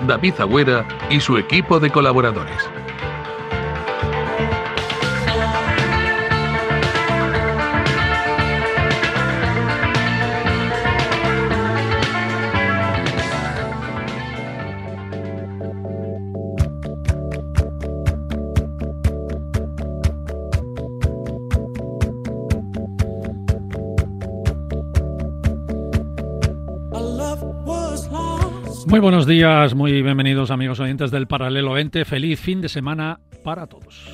David Agüera y su equipo de colaboradores. Muy buenos días, muy bienvenidos amigos oyentes del Paralelo 20. Feliz fin de semana para todos.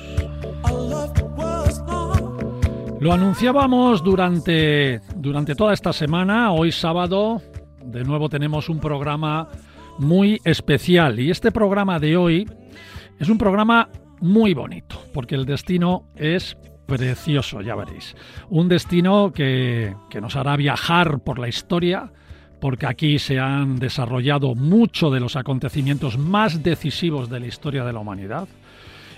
Lo anunciábamos durante, durante toda esta semana. Hoy sábado de nuevo tenemos un programa muy especial y este programa de hoy es un programa muy bonito porque el destino es precioso, ya veréis. Un destino que, que nos hará viajar por la historia porque aquí se han desarrollado muchos de los acontecimientos más decisivos de la historia de la humanidad.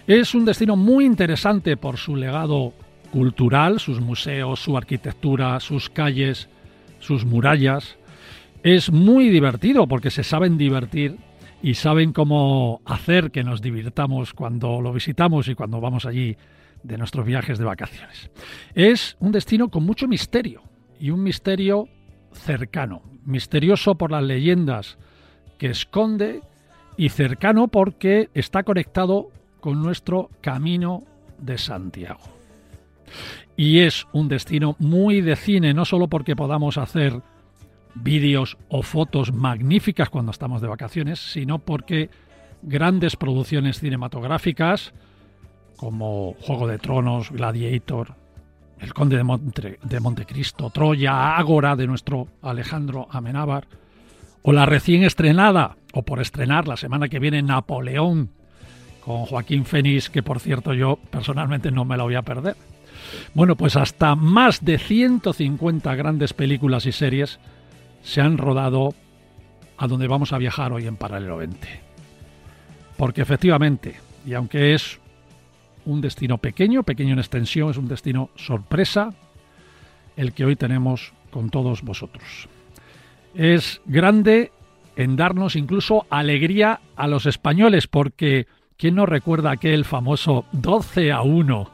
Es un destino muy interesante por su legado cultural, sus museos, su arquitectura, sus calles, sus murallas. Es muy divertido porque se saben divertir y saben cómo hacer que nos divirtamos cuando lo visitamos y cuando vamos allí de nuestros viajes de vacaciones. Es un destino con mucho misterio y un misterio cercano, misterioso por las leyendas que esconde y cercano porque está conectado con nuestro camino de Santiago. Y es un destino muy de cine, no solo porque podamos hacer vídeos o fotos magníficas cuando estamos de vacaciones, sino porque grandes producciones cinematográficas como Juego de Tronos, Gladiator, el Conde de, Montecristo, Troya, Ágora de nuestro Alejandro Amenábar, o la recién estrenada, o por estrenar la semana que viene, Napoleón, con Joaquín Fénix, que por cierto yo personalmente no me la voy a perder. Bueno, pues hasta más de 150 grandes películas y series se han rodado a donde vamos a viajar hoy en Paralelo 20. Porque efectivamente, y aunque es un destino pequeño, pequeño en extensión, es un destino sorpresa, el que hoy tenemos con todos vosotros. Es grande en darnos incluso alegría a los españoles, porque ¿quién no recuerda aquel famoso 12 a 1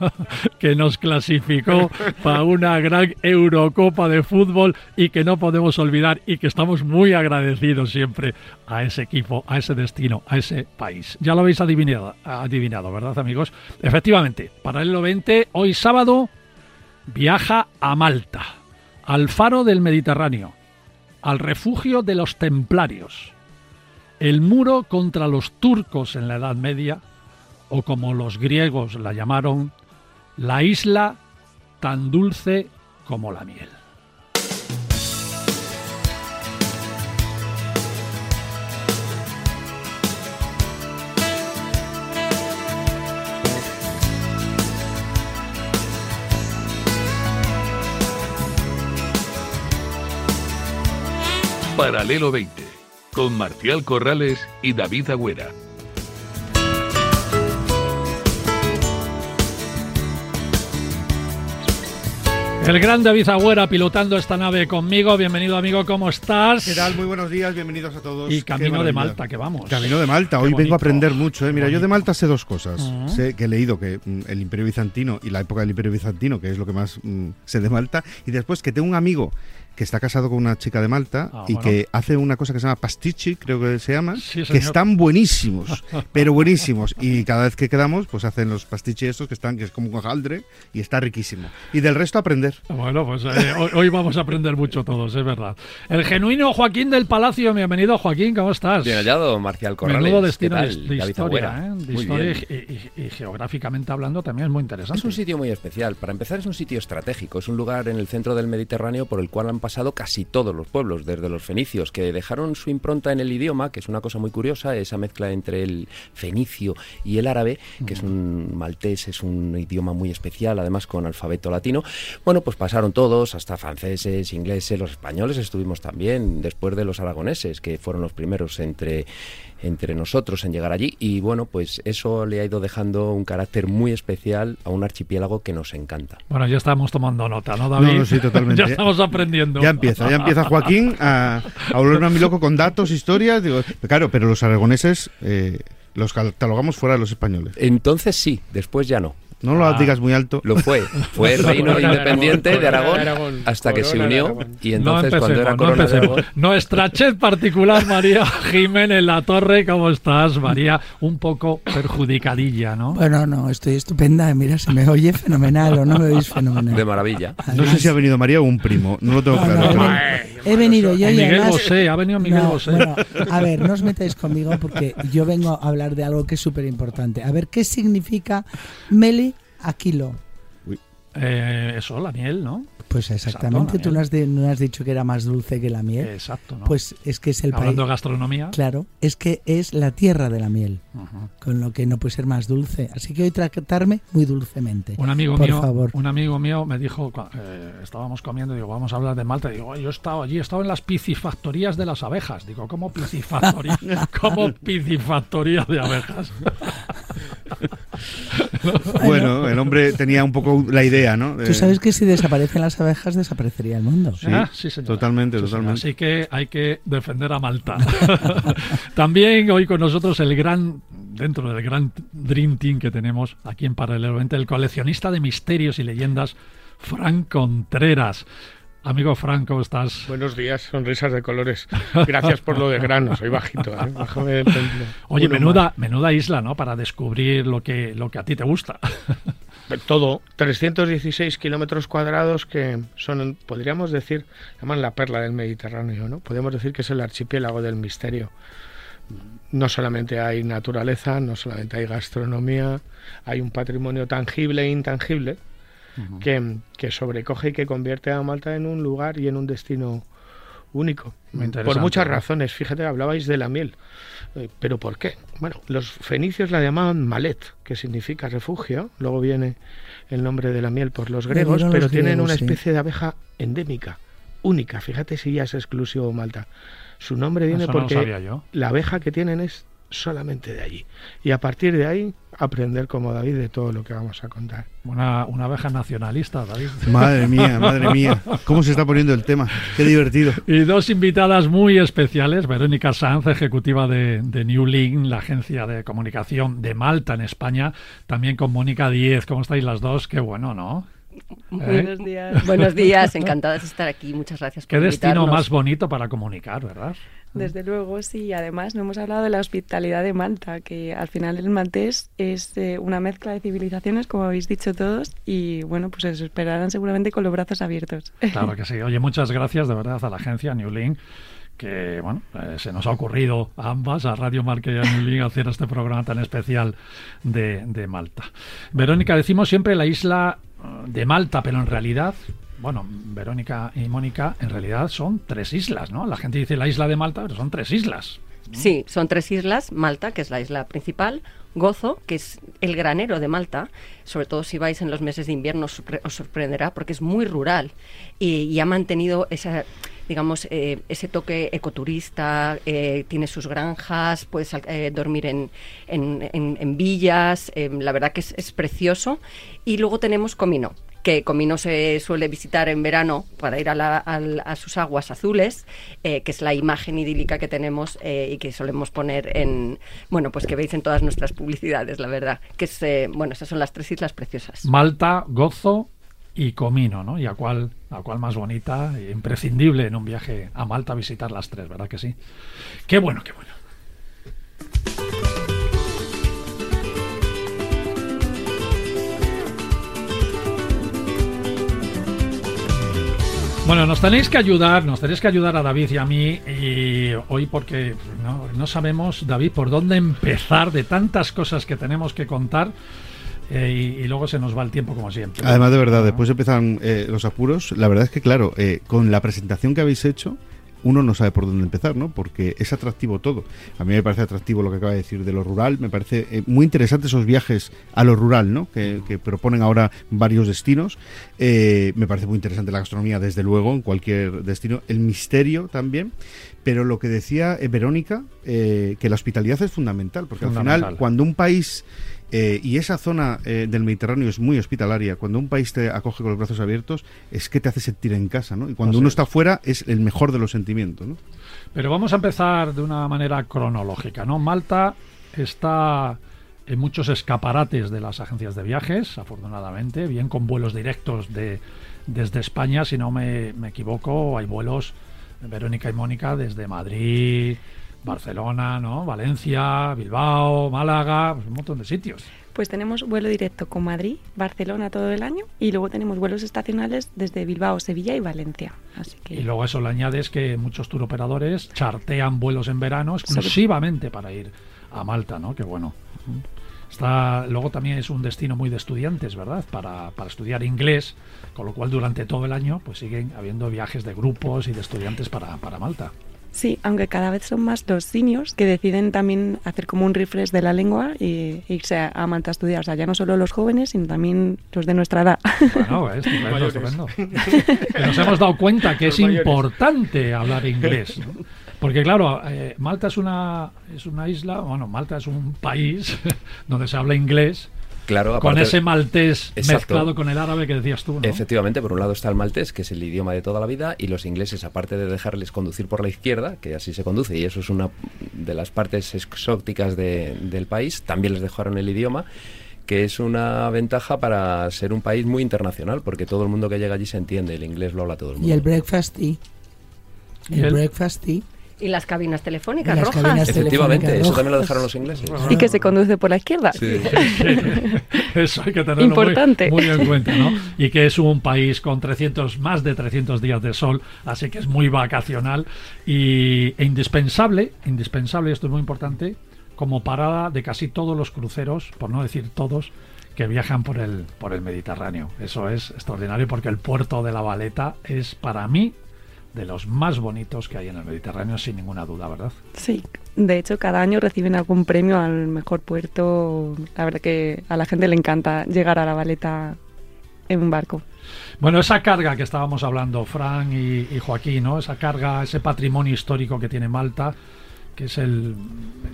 que nos clasificó para una gran Eurocopa de fútbol y que no podemos olvidar y que estamos muy agradecidos siempre a ese equipo, a ese destino, a ese país? Ya lo habéis adivinado, adivinado ¿verdad amigos? Efectivamente, Paralelo 20, hoy sábado, viaja a Malta, al faro del Mediterráneo al refugio de los templarios, el muro contra los turcos en la Edad Media, o como los griegos la llamaron, la isla tan dulce como la miel. Paralelo 20, con Marcial Corrales y David Agüera. El gran David Agüera pilotando esta nave conmigo. Bienvenido, amigo, ¿cómo estás? ¿Qué tal? Muy buenos días, bienvenidos a todos. Y camino de Malta, que vamos. Camino de Malta, hoy vengo a aprender mucho. ¿eh? Mira, yo de Malta sé dos cosas. Sé que he leído que mm, el Imperio Bizantino y la época del Imperio Bizantino, que es lo que más mm, sé de Malta. Y después que tengo un amigo que está casado con una chica de Malta Ah, y bueno. que hace una cosa que se llama pastichi, creo que se llama, Sí, que están buenísimos, pero buenísimos. Y cada vez que quedamos, pues hacen los pastichi estos que están, que es como un hojaldre y está riquísimo. Y del resto aprender. Bueno, pues eh, hoy, hoy vamos a aprender mucho todos, es verdad. El genuino Joaquín del Palacio, bienvenido Joaquín, ¿cómo estás? Bien hallado, Marcial Corrales. Menudo ¿Qué destino de, tal? de David historia. ¿eh? De historia y, y- y geográficamente hablando también es muy interesante. Es un sitio muy especial. Para empezar, es un sitio estratégico. Es un lugar en el centro del Mediterráneo por el cual han pasado casi todos los pueblos, desde los fenicios, que dejaron su impronta en el idioma, que es una cosa muy curiosa, esa mezcla entre el fenicio y el árabe, que es un maltés, es un idioma muy especial, además con alfabeto latino. Bueno, pues pasaron todos, hasta franceses, ingleses, los españoles estuvimos también, después de los aragoneses, que fueron los primeros entre entre nosotros en llegar allí y bueno, pues eso le ha ido dejando un carácter muy especial a un archipiélago que nos encanta. Bueno, ya estamos tomando nota, ¿no, David? No, sí, totalmente. ya estamos aprendiendo. Ya empieza, ya empieza Joaquín a, a volverme a mi loco con datos, historias. Digo, claro, pero los aragoneses eh, los catalogamos fuera de los españoles. Entonces sí, después ya no. No lo digas muy alto. Lo fue. Fue el reino independiente de Aragón hasta que se unió y entonces cuando era corona de Aragón... Nuestra chef particular, María Jiménez La Torre, ¿cómo estás, María? Un poco perjudicadilla, ¿no? Bueno, no, estoy estupenda. Mira, se me oye fenomenal o no me oís fenomenal. De maravilla. no sé si ha venido María o un primo, no lo tengo claro. No, he, venido yo y Miguel además... Bosé, ha venido Miguel Bosé. Bueno, a ver, no os metáis conmigo porque yo vengo a hablar de algo que es súper importante. A ver, ¿qué significa Meli Aquilo. Eh, eso, la miel, ¿no? Pues exactamente, tú no has, de, no has, dicho que era más dulce que la miel. Exacto, ¿no? Pues es que es el Hablando país. de gastronomía. Claro, es que es la tierra de la miel, uh -huh. con lo que no puede ser más dulce. Así que hoy tratarme muy dulcemente. Un amigo por mío, favor. un amigo mío me dijo, eh, estábamos comiendo, digo, vamos a hablar de Malta. Digo, yo he estado allí, he estado en las piscifactorías de las abejas. Digo, ¿cómo piscifactoría? ¿Cómo piscifactoría de abejas? bueno, el hombre tenía un poco la idea, ¿no? Tú sabes que si desaparecen las abejas, desaparecería el mundo. Sí, ah, sí señor. totalmente, sí, totalmente. Así que hay que defender a Malta. También hoy con nosotros el gran, dentro del gran Dream Team que tenemos aquí en Paralelamente, el coleccionista de misterios y leyendas, Frank Contreras. Amigo Frank, ¿cómo estás? Buenos días, sonrisas de colores. Gracias por lo de grano, soy bajito. ¿eh? Bájame Oye, menuda, menuda isla, ¿no? Para descubrir lo que, lo que a ti te gusta. Todo, 316 kilómetros cuadrados que son, podríamos decir, llaman la perla del Mediterráneo, ¿no? Podríamos decir que es el archipiélago del misterio. No solamente hay naturaleza, no solamente hay gastronomía, hay un patrimonio tangible e intangible, Uh -huh. que, que, sobrecoge y que convierte a Malta en un lugar y en un destino único. Por muchas razones. Fíjate, hablabais de la miel. Eh, ¿Pero por qué? Bueno, los fenicios la llamaban malet, que significa refugio. Luego viene el nombre de la miel por los griegos, pero los tienen griegos, una sí. especie de abeja endémica, única. Fíjate si ya es exclusivo Malta. Su nombre viene Eso porque no la abeja que tienen es solamente de allí. Y a partir de ahí aprender como David de todo lo que vamos a contar. Una, una abeja nacionalista, David. Madre mía, madre mía. ¿Cómo se está poniendo el tema? Qué divertido. Y dos invitadas muy especiales. Verónica Sanz, ejecutiva de, de New Link, la agencia de comunicación de Malta en España. También con Mónica Díez. ¿Cómo estáis las dos? Qué bueno, ¿no? Buenos ¿Eh? días. Buenos días, encantadas de estar aquí. Muchas gracias por Qué destino invitarnos. más bonito para comunicar, ¿verdad? Desde luego, sí. Además, no hemos hablado de la hospitalidad de Malta, que al final el maltés es eh, una mezcla de civilizaciones, como habéis dicho todos, y bueno, pues os esperarán seguramente con los brazos abiertos. Claro que sí. Oye, muchas gracias de verdad a la agencia New Link que bueno, eh, se nos ha ocurrido a ambas, a Radio Marca y a New Link, hacer este programa tan especial de, de Malta. Verónica, decimos siempre la isla de Malta, pero en realidad bueno, Verónica y Mónica, en realidad son tres islas, ¿no? La gente dice la isla de Malta, pero son tres islas. Sí, son tres islas. Malta, que es la isla principal, Gozo, que es el granero de Malta, sobre todo si vais en los meses de invierno os, sorprenderá porque es muy rural y ha mantenido esa digamos, eh, ese toque ecoturista, eh, tiene sus granjas, puedes eh, dormir en, en, en, villas, la verdad que es, es, precioso. Y luego tenemos Comino, que Comino se suele visitar en verano para ir a, la, a sus aguas azules, que es la imagen idílica que tenemos y que solemos poner en, bueno, pues que veis en todas nuestras publicidades, la verdad, que es, bueno, esas son las tres islas preciosas. Malta, Gozo y Comino, ¿no? Y a cuál, a cuál más bonita, e imprescindible en un viaje a Malta visitar las tres, ¿verdad que sí? Qué bueno, qué bueno. Bueno, nos tenéis que ayudar, nos tenéis que ayudar a David y a mí y hoy porque no, no sabemos, David, por dónde empezar de tantas cosas que tenemos que contar. Eh, y, y luego se nos va el tiempo como siempre. Además, de verdad, después empiezan eh, los apuros. La verdad es que, claro, eh, con la presentación que habéis hecho, uno no sabe por dónde empezar, ¿no? Porque es atractivo todo. A mí me parece atractivo lo que acaba de decir de lo rural. Me parece eh, muy interesante esos viajes a lo rural, ¿no? Que, que proponen ahora varios destinos. Eh, me parece muy interesante la gastronomía, desde luego, en cualquier destino. El misterio también. Pero lo que decía Verónica, eh, que la hospitalidad es fundamental, porque al final, cuando un país eh, y esa zona eh, del Mediterráneo es muy hospitalaria. Cuando un país te acoge con los brazos abiertos, es que te hace sentir en casa, ¿no? Y cuando Así uno es. está fuera, es el mejor de los sentimientos, ¿no? Pero vamos a empezar de una manera cronológica, ¿no? Malta está en muchos escaparates de las agencias de viajes, afortunadamente, bien con vuelos directos de, desde España, si no me, me equivoco, hay vuelos, Verónica y Mónica, desde Madrid, Barcelona, ¿no? Valencia, Bilbao, Málaga, pues un montón de sitios. Pues tenemos vuelo directo con Madrid, Barcelona todo el año y luego tenemos vuelos estacionales desde Bilbao, Sevilla y Valencia. Así que Y luego a eso le añades que muchos turoperadores chartean vuelos en verano exclusivamente para ir a Malta, ¿no? Que bueno. Está, luego también es un destino muy de estudiantes, ¿verdad? Para, para estudiar inglés, con lo cual durante todo el año pues siguen habiendo viajes de grupos y de estudiantes para, para Malta. Sí, aunque cada vez son más los seniors que deciden también hacer como un refresh de la lengua y e irse a, a Malta a estudiar. O sea, ya no solo los jóvenes, sino también los de nuestra edad. Bueno, es estupendo, Mayores. estupendo. Que nos hemos dado cuenta que Los es mayores. importante hablar inglés. ¿no? Porque claro, eh, Malta es una, es una isla, bueno, Malta es un país donde se habla inglés, Claro, con ese maltés Exacto. mezclado con el árabe que decías tú, ¿no? Efectivamente, por un lado está el maltés, que es el idioma de toda la vida, y los ingleses, aparte de dejarles conducir por la izquierda, que así se conduce, y eso es una de las partes exóticas de- del país, también les dejaron el idioma, que es una ventaja para ser un país muy internacional, porque todo el mundo que llega allí se entiende, el inglés lo habla todo el mundo. Y el breakfast tea. ¿Y El el- breakfast tea. Y las cabinas telefónicas las rojas. cabinas Efectivamente, telefónicas eso también lo dejaron los ingleses. y que se conduce por la izquierda. Eso hay que tenerlo muy- Importante. Muy, en cuenta, ¿no? Y que es un país con 300, más de 300 días de sol, así que es muy vacacional y, e indispensable, indispensable, esto es muy importante, como parada de casi todos los cruceros, por no decir todos, que viajan por el, por el Mediterráneo. Eso es extraordinario porque el puerto de La Valeta es para mí de los más bonitos que hay en el Mediterráneo, sin ninguna duda, ¿verdad? Sí, de hecho cada año reciben algún premio al mejor puerto. La verdad que a la gente le encanta llegar a la Valeta en un barco. Bueno, esa carga que estábamos hablando, Fran y, y Joaquín, ¿no? Esa carga, ese patrimonio histórico que tiene Malta, que es el,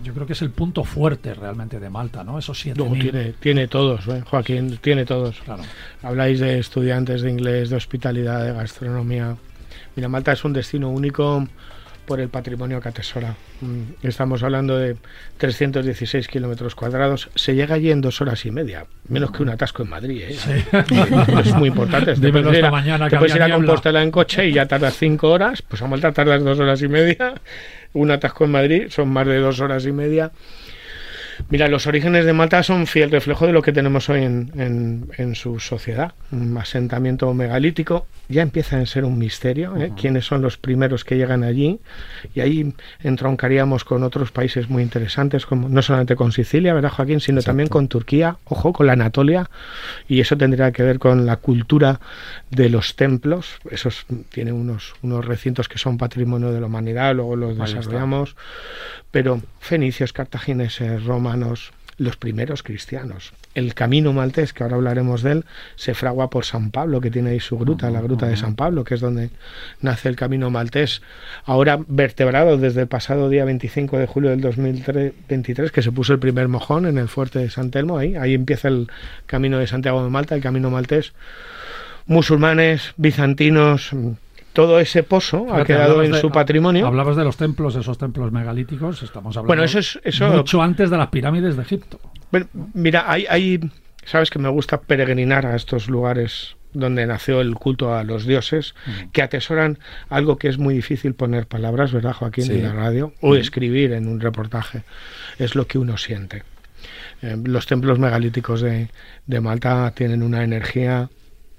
yo creo que es el punto fuerte realmente de Malta, ¿no? Esos siete mil- tiene, tiene todos, ¿eh? Joaquín, tiene todos. Claro. Habláis de estudiantes de inglés, de hospitalidad, de gastronomía. Mira, Malta es un destino único por el patrimonio que atesora. Mm, Estamos hablando de 316 kilómetros cuadrados. Se llega allí en dos horas y media, menos que un atasco en Madrid. ¿eh? Es muy importante. Te puedes ir a- mañana te puedes ir a. Compostela en coche y ya tardas cinco horas. Pues a Malta tardas dos horas y media. Un atasco en Madrid son más de dos horas y media. Mira, los orígenes de Malta son fiel reflejo de lo que tenemos hoy en, en- en su sociedad. Un asentamiento megalítico. Ya empieza a ser un misterio ¿eh? quiénes son los primeros que llegan allí. Y ahí entroncaríamos con otros países muy interesantes, como no solamente con Sicilia, ¿verdad, Joaquín? Sino también con Turquía, ojo, con la Anatolia. Y eso tendría que ver con la cultura de los templos. Esos tienen unos, unos recintos que son patrimonio de la humanidad, luego los desarrollamos pero fenicios, cartagineses, romanos, los primeros cristianos. El camino maltés, que ahora hablaremos de él, se fragua por San Pablo, que tiene ahí su gruta, la gruta de San Pablo, que es donde nace el camino maltés. Ahora vertebrado desde el pasado día 25 de julio del 2023, que se puso el primer mojón en el fuerte de San Telmo, ahí, ahí empieza el camino de Santiago de Malta, el camino maltés. Musulmanes, bizantinos, todo ese pozo ha quedado en de- su patrimonio. Hablabas de los templos, esos templos megalíticos, estamos hablando Bueno, eso es- eso- mucho antes de las pirámides de Egipto. Bueno, mira, hay, hay, sabes que me gusta peregrinar a estos lugares donde nació el culto a los dioses, que atesoran algo que es muy difícil poner palabras, ¿verdad, Joaquín, Sí. en la radio? O escribir en un reportaje. Es lo que uno siente. Eh, los templos megalíticos de, de Malta tienen una energía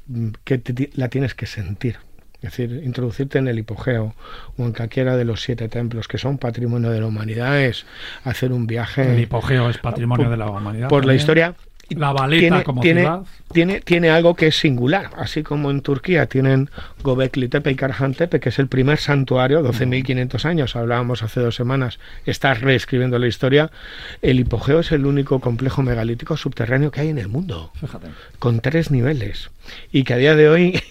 mm, que te la tienes que sentir. Es decir, introducirte en el hipogeo o en cualquiera de los siete templos que son patrimonio de la humanidad es hacer un viaje El hipogeo es patrimonio por- de la humanidad. por la historia la Valeta tiene, como tiene, ciudad. Tiene, tiene algo que es singular, así como en Turquía tienen Gobekli Tepe y Karhan Tepe, que es el primer santuario, 12.500 años, hablábamos hace dos semanas, está reescribiendo la historia, el hipogeo es el único complejo megalítico subterráneo que hay en el mundo, Fíjate. con tres niveles, y que a día de hoy,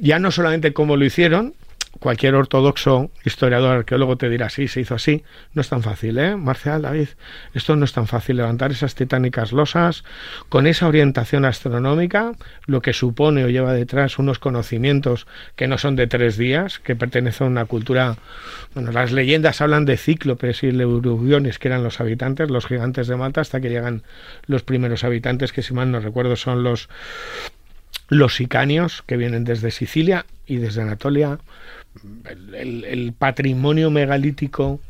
ya no solamente cómo lo hicieron, cualquier ortodoxo historiador arqueólogo te dirá sí, se hizo así. No es tan fácil, ¿eh? Marcial, David, esto no es tan fácil. Levantar esas titánicas losas con esa orientación astronómica, lo que supone o lleva detrás unos conocimientos que no son de tres días, que pertenecen a una cultura. Bueno, las leyendas hablan de cíclopes y leurubiones, que eran los habitantes, los gigantes de Malta, hasta que llegan los primeros habitantes, que si mal no recuerdo son los los sicanios que vienen desde Sicilia y desde Anatolia, el, el, el, patrimonio megalítico,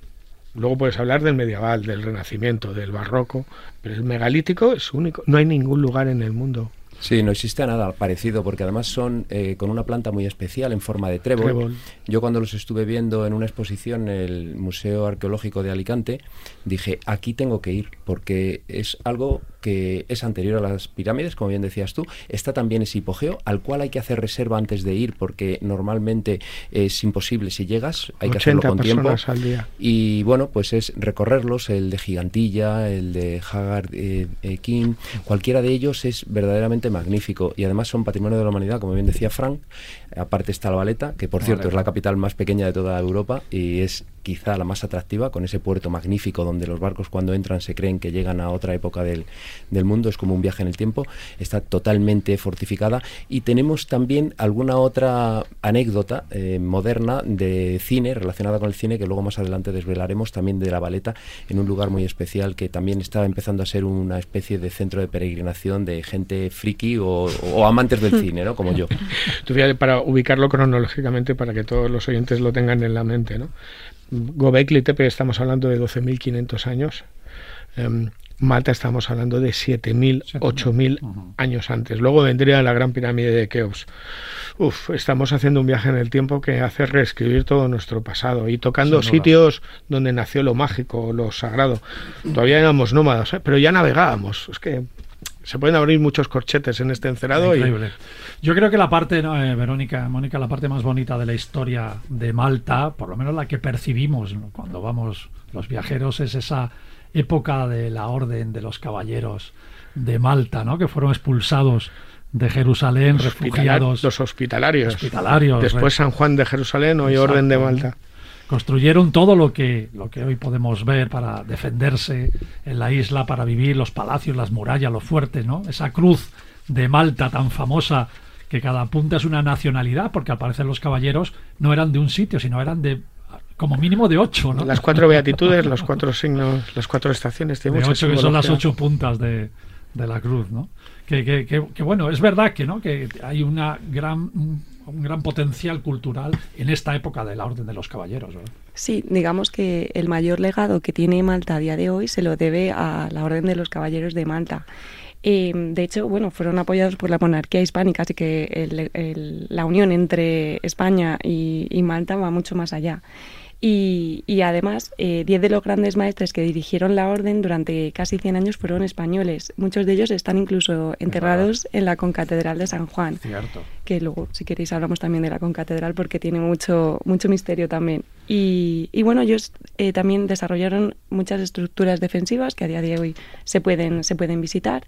luego puedes hablar del medieval, del renacimiento, del barroco, pero el megalítico es único, no hay ningún lugar en el mundo. Sí, no existe nada parecido, porque además son eh, con una planta muy especial en forma de trébol. Trébol. Yo cuando los estuve viendo en una exposición en el Museo Arqueológico de Alicante, dije, aquí tengo que ir, porque es algo que es anterior a las pirámides, como bien decías tú, está también ese hipogeo, al cual hay que hacer reserva antes de ir, porque normalmente es imposible si llegas, hay que hacerlo con tiempo. Al día. Y bueno, pues es recorrerlos, el de Gigantilla, el de Hagar eh, eh, King, cualquiera de ellos es verdaderamente magnífico y además son patrimonio de la humanidad, como bien decía Frank. Aparte está la Valeta, que por cierto es la capital más pequeña de toda Europa y es quizá la más atractiva, con ese puerto magnífico donde los barcos cuando entran se creen que llegan a otra época del, del mundo, es como un viaje en el tiempo, está totalmente fortificada y tenemos también alguna otra anécdota eh, moderna de cine, relacionada con el cine, que luego más adelante desvelaremos también de la Valeta, en un lugar muy especial que también está empezando a ser una especie de centro de peregrinación de gente friki o, amantes del cine, ¿no? Como yo. Para ubicarlo cronológicamente, para que todos los oyentes lo tengan en la mente, ¿no? Gobekli Tepe estamos hablando de 12.500 años. Um, Malta estamos hablando de 7.000, 8.000 uh -huh. años antes. Luego vendría la gran pirámide de Keops. Uf, estamos haciendo un viaje en el tiempo que hace reescribir todo nuestro pasado y tocando sí, sitios donde nació lo mágico, lo sagrado. Todavía éramos nómadas, ¿eh? pero ya navegábamos. Es que se pueden abrir muchos corchetes en este encerado. Increíble. Y... Yo creo que la parte, ¿no, eh, Verónica, Mónica, la parte más bonita de la historia de Malta, por lo menos la que percibimos ¿no? cuando vamos los viajeros, es esa época de la Orden de los Caballeros de Malta, ¿no? que fueron expulsados de Jerusalén, los refugiados. Los hospitalarios. hospitalarios Después San Juan de Jerusalén, hoy Exacto. Orden de Malta construyeron todo lo que, lo que hoy podemos ver para defenderse en la isla, para vivir los palacios, las murallas, los fuertes, ¿no? Esa cruz de Malta tan famosa que cada punta es una nacionalidad, porque al parecer los caballeros no eran de un sitio, sino eran de como mínimo de ocho, ¿no? Las cuatro beatitudes, los cuatro signos, las cuatro estaciones. De ocho que son las ocho puntas de, de la cruz, ¿no? Que, que, que, que, bueno, es verdad que, ¿no? que hay una gran un gran potencial cultural en esta época de la Orden de los Caballeros. ¿verdad? Sí, digamos que el mayor legado que tiene Malta a día de hoy se lo debe a la Orden de los Caballeros de Malta. Eh, de hecho, bueno, fueron apoyados por la monarquía hispánica, así que el, la unión entre España y, Malta va mucho más allá. Y, y además, eh, diez de los grandes maestres que dirigieron la orden durante casi 100 años fueron españoles. Muchos de ellos están incluso enterrados en la concatedral de San Juan. Cierto. Que luego, si queréis, hablamos también de la concatedral porque tiene mucho, mucho misterio también. Y, y bueno, ellos eh, también desarrollaron muchas estructuras defensivas que a día de hoy se pueden, se pueden visitar.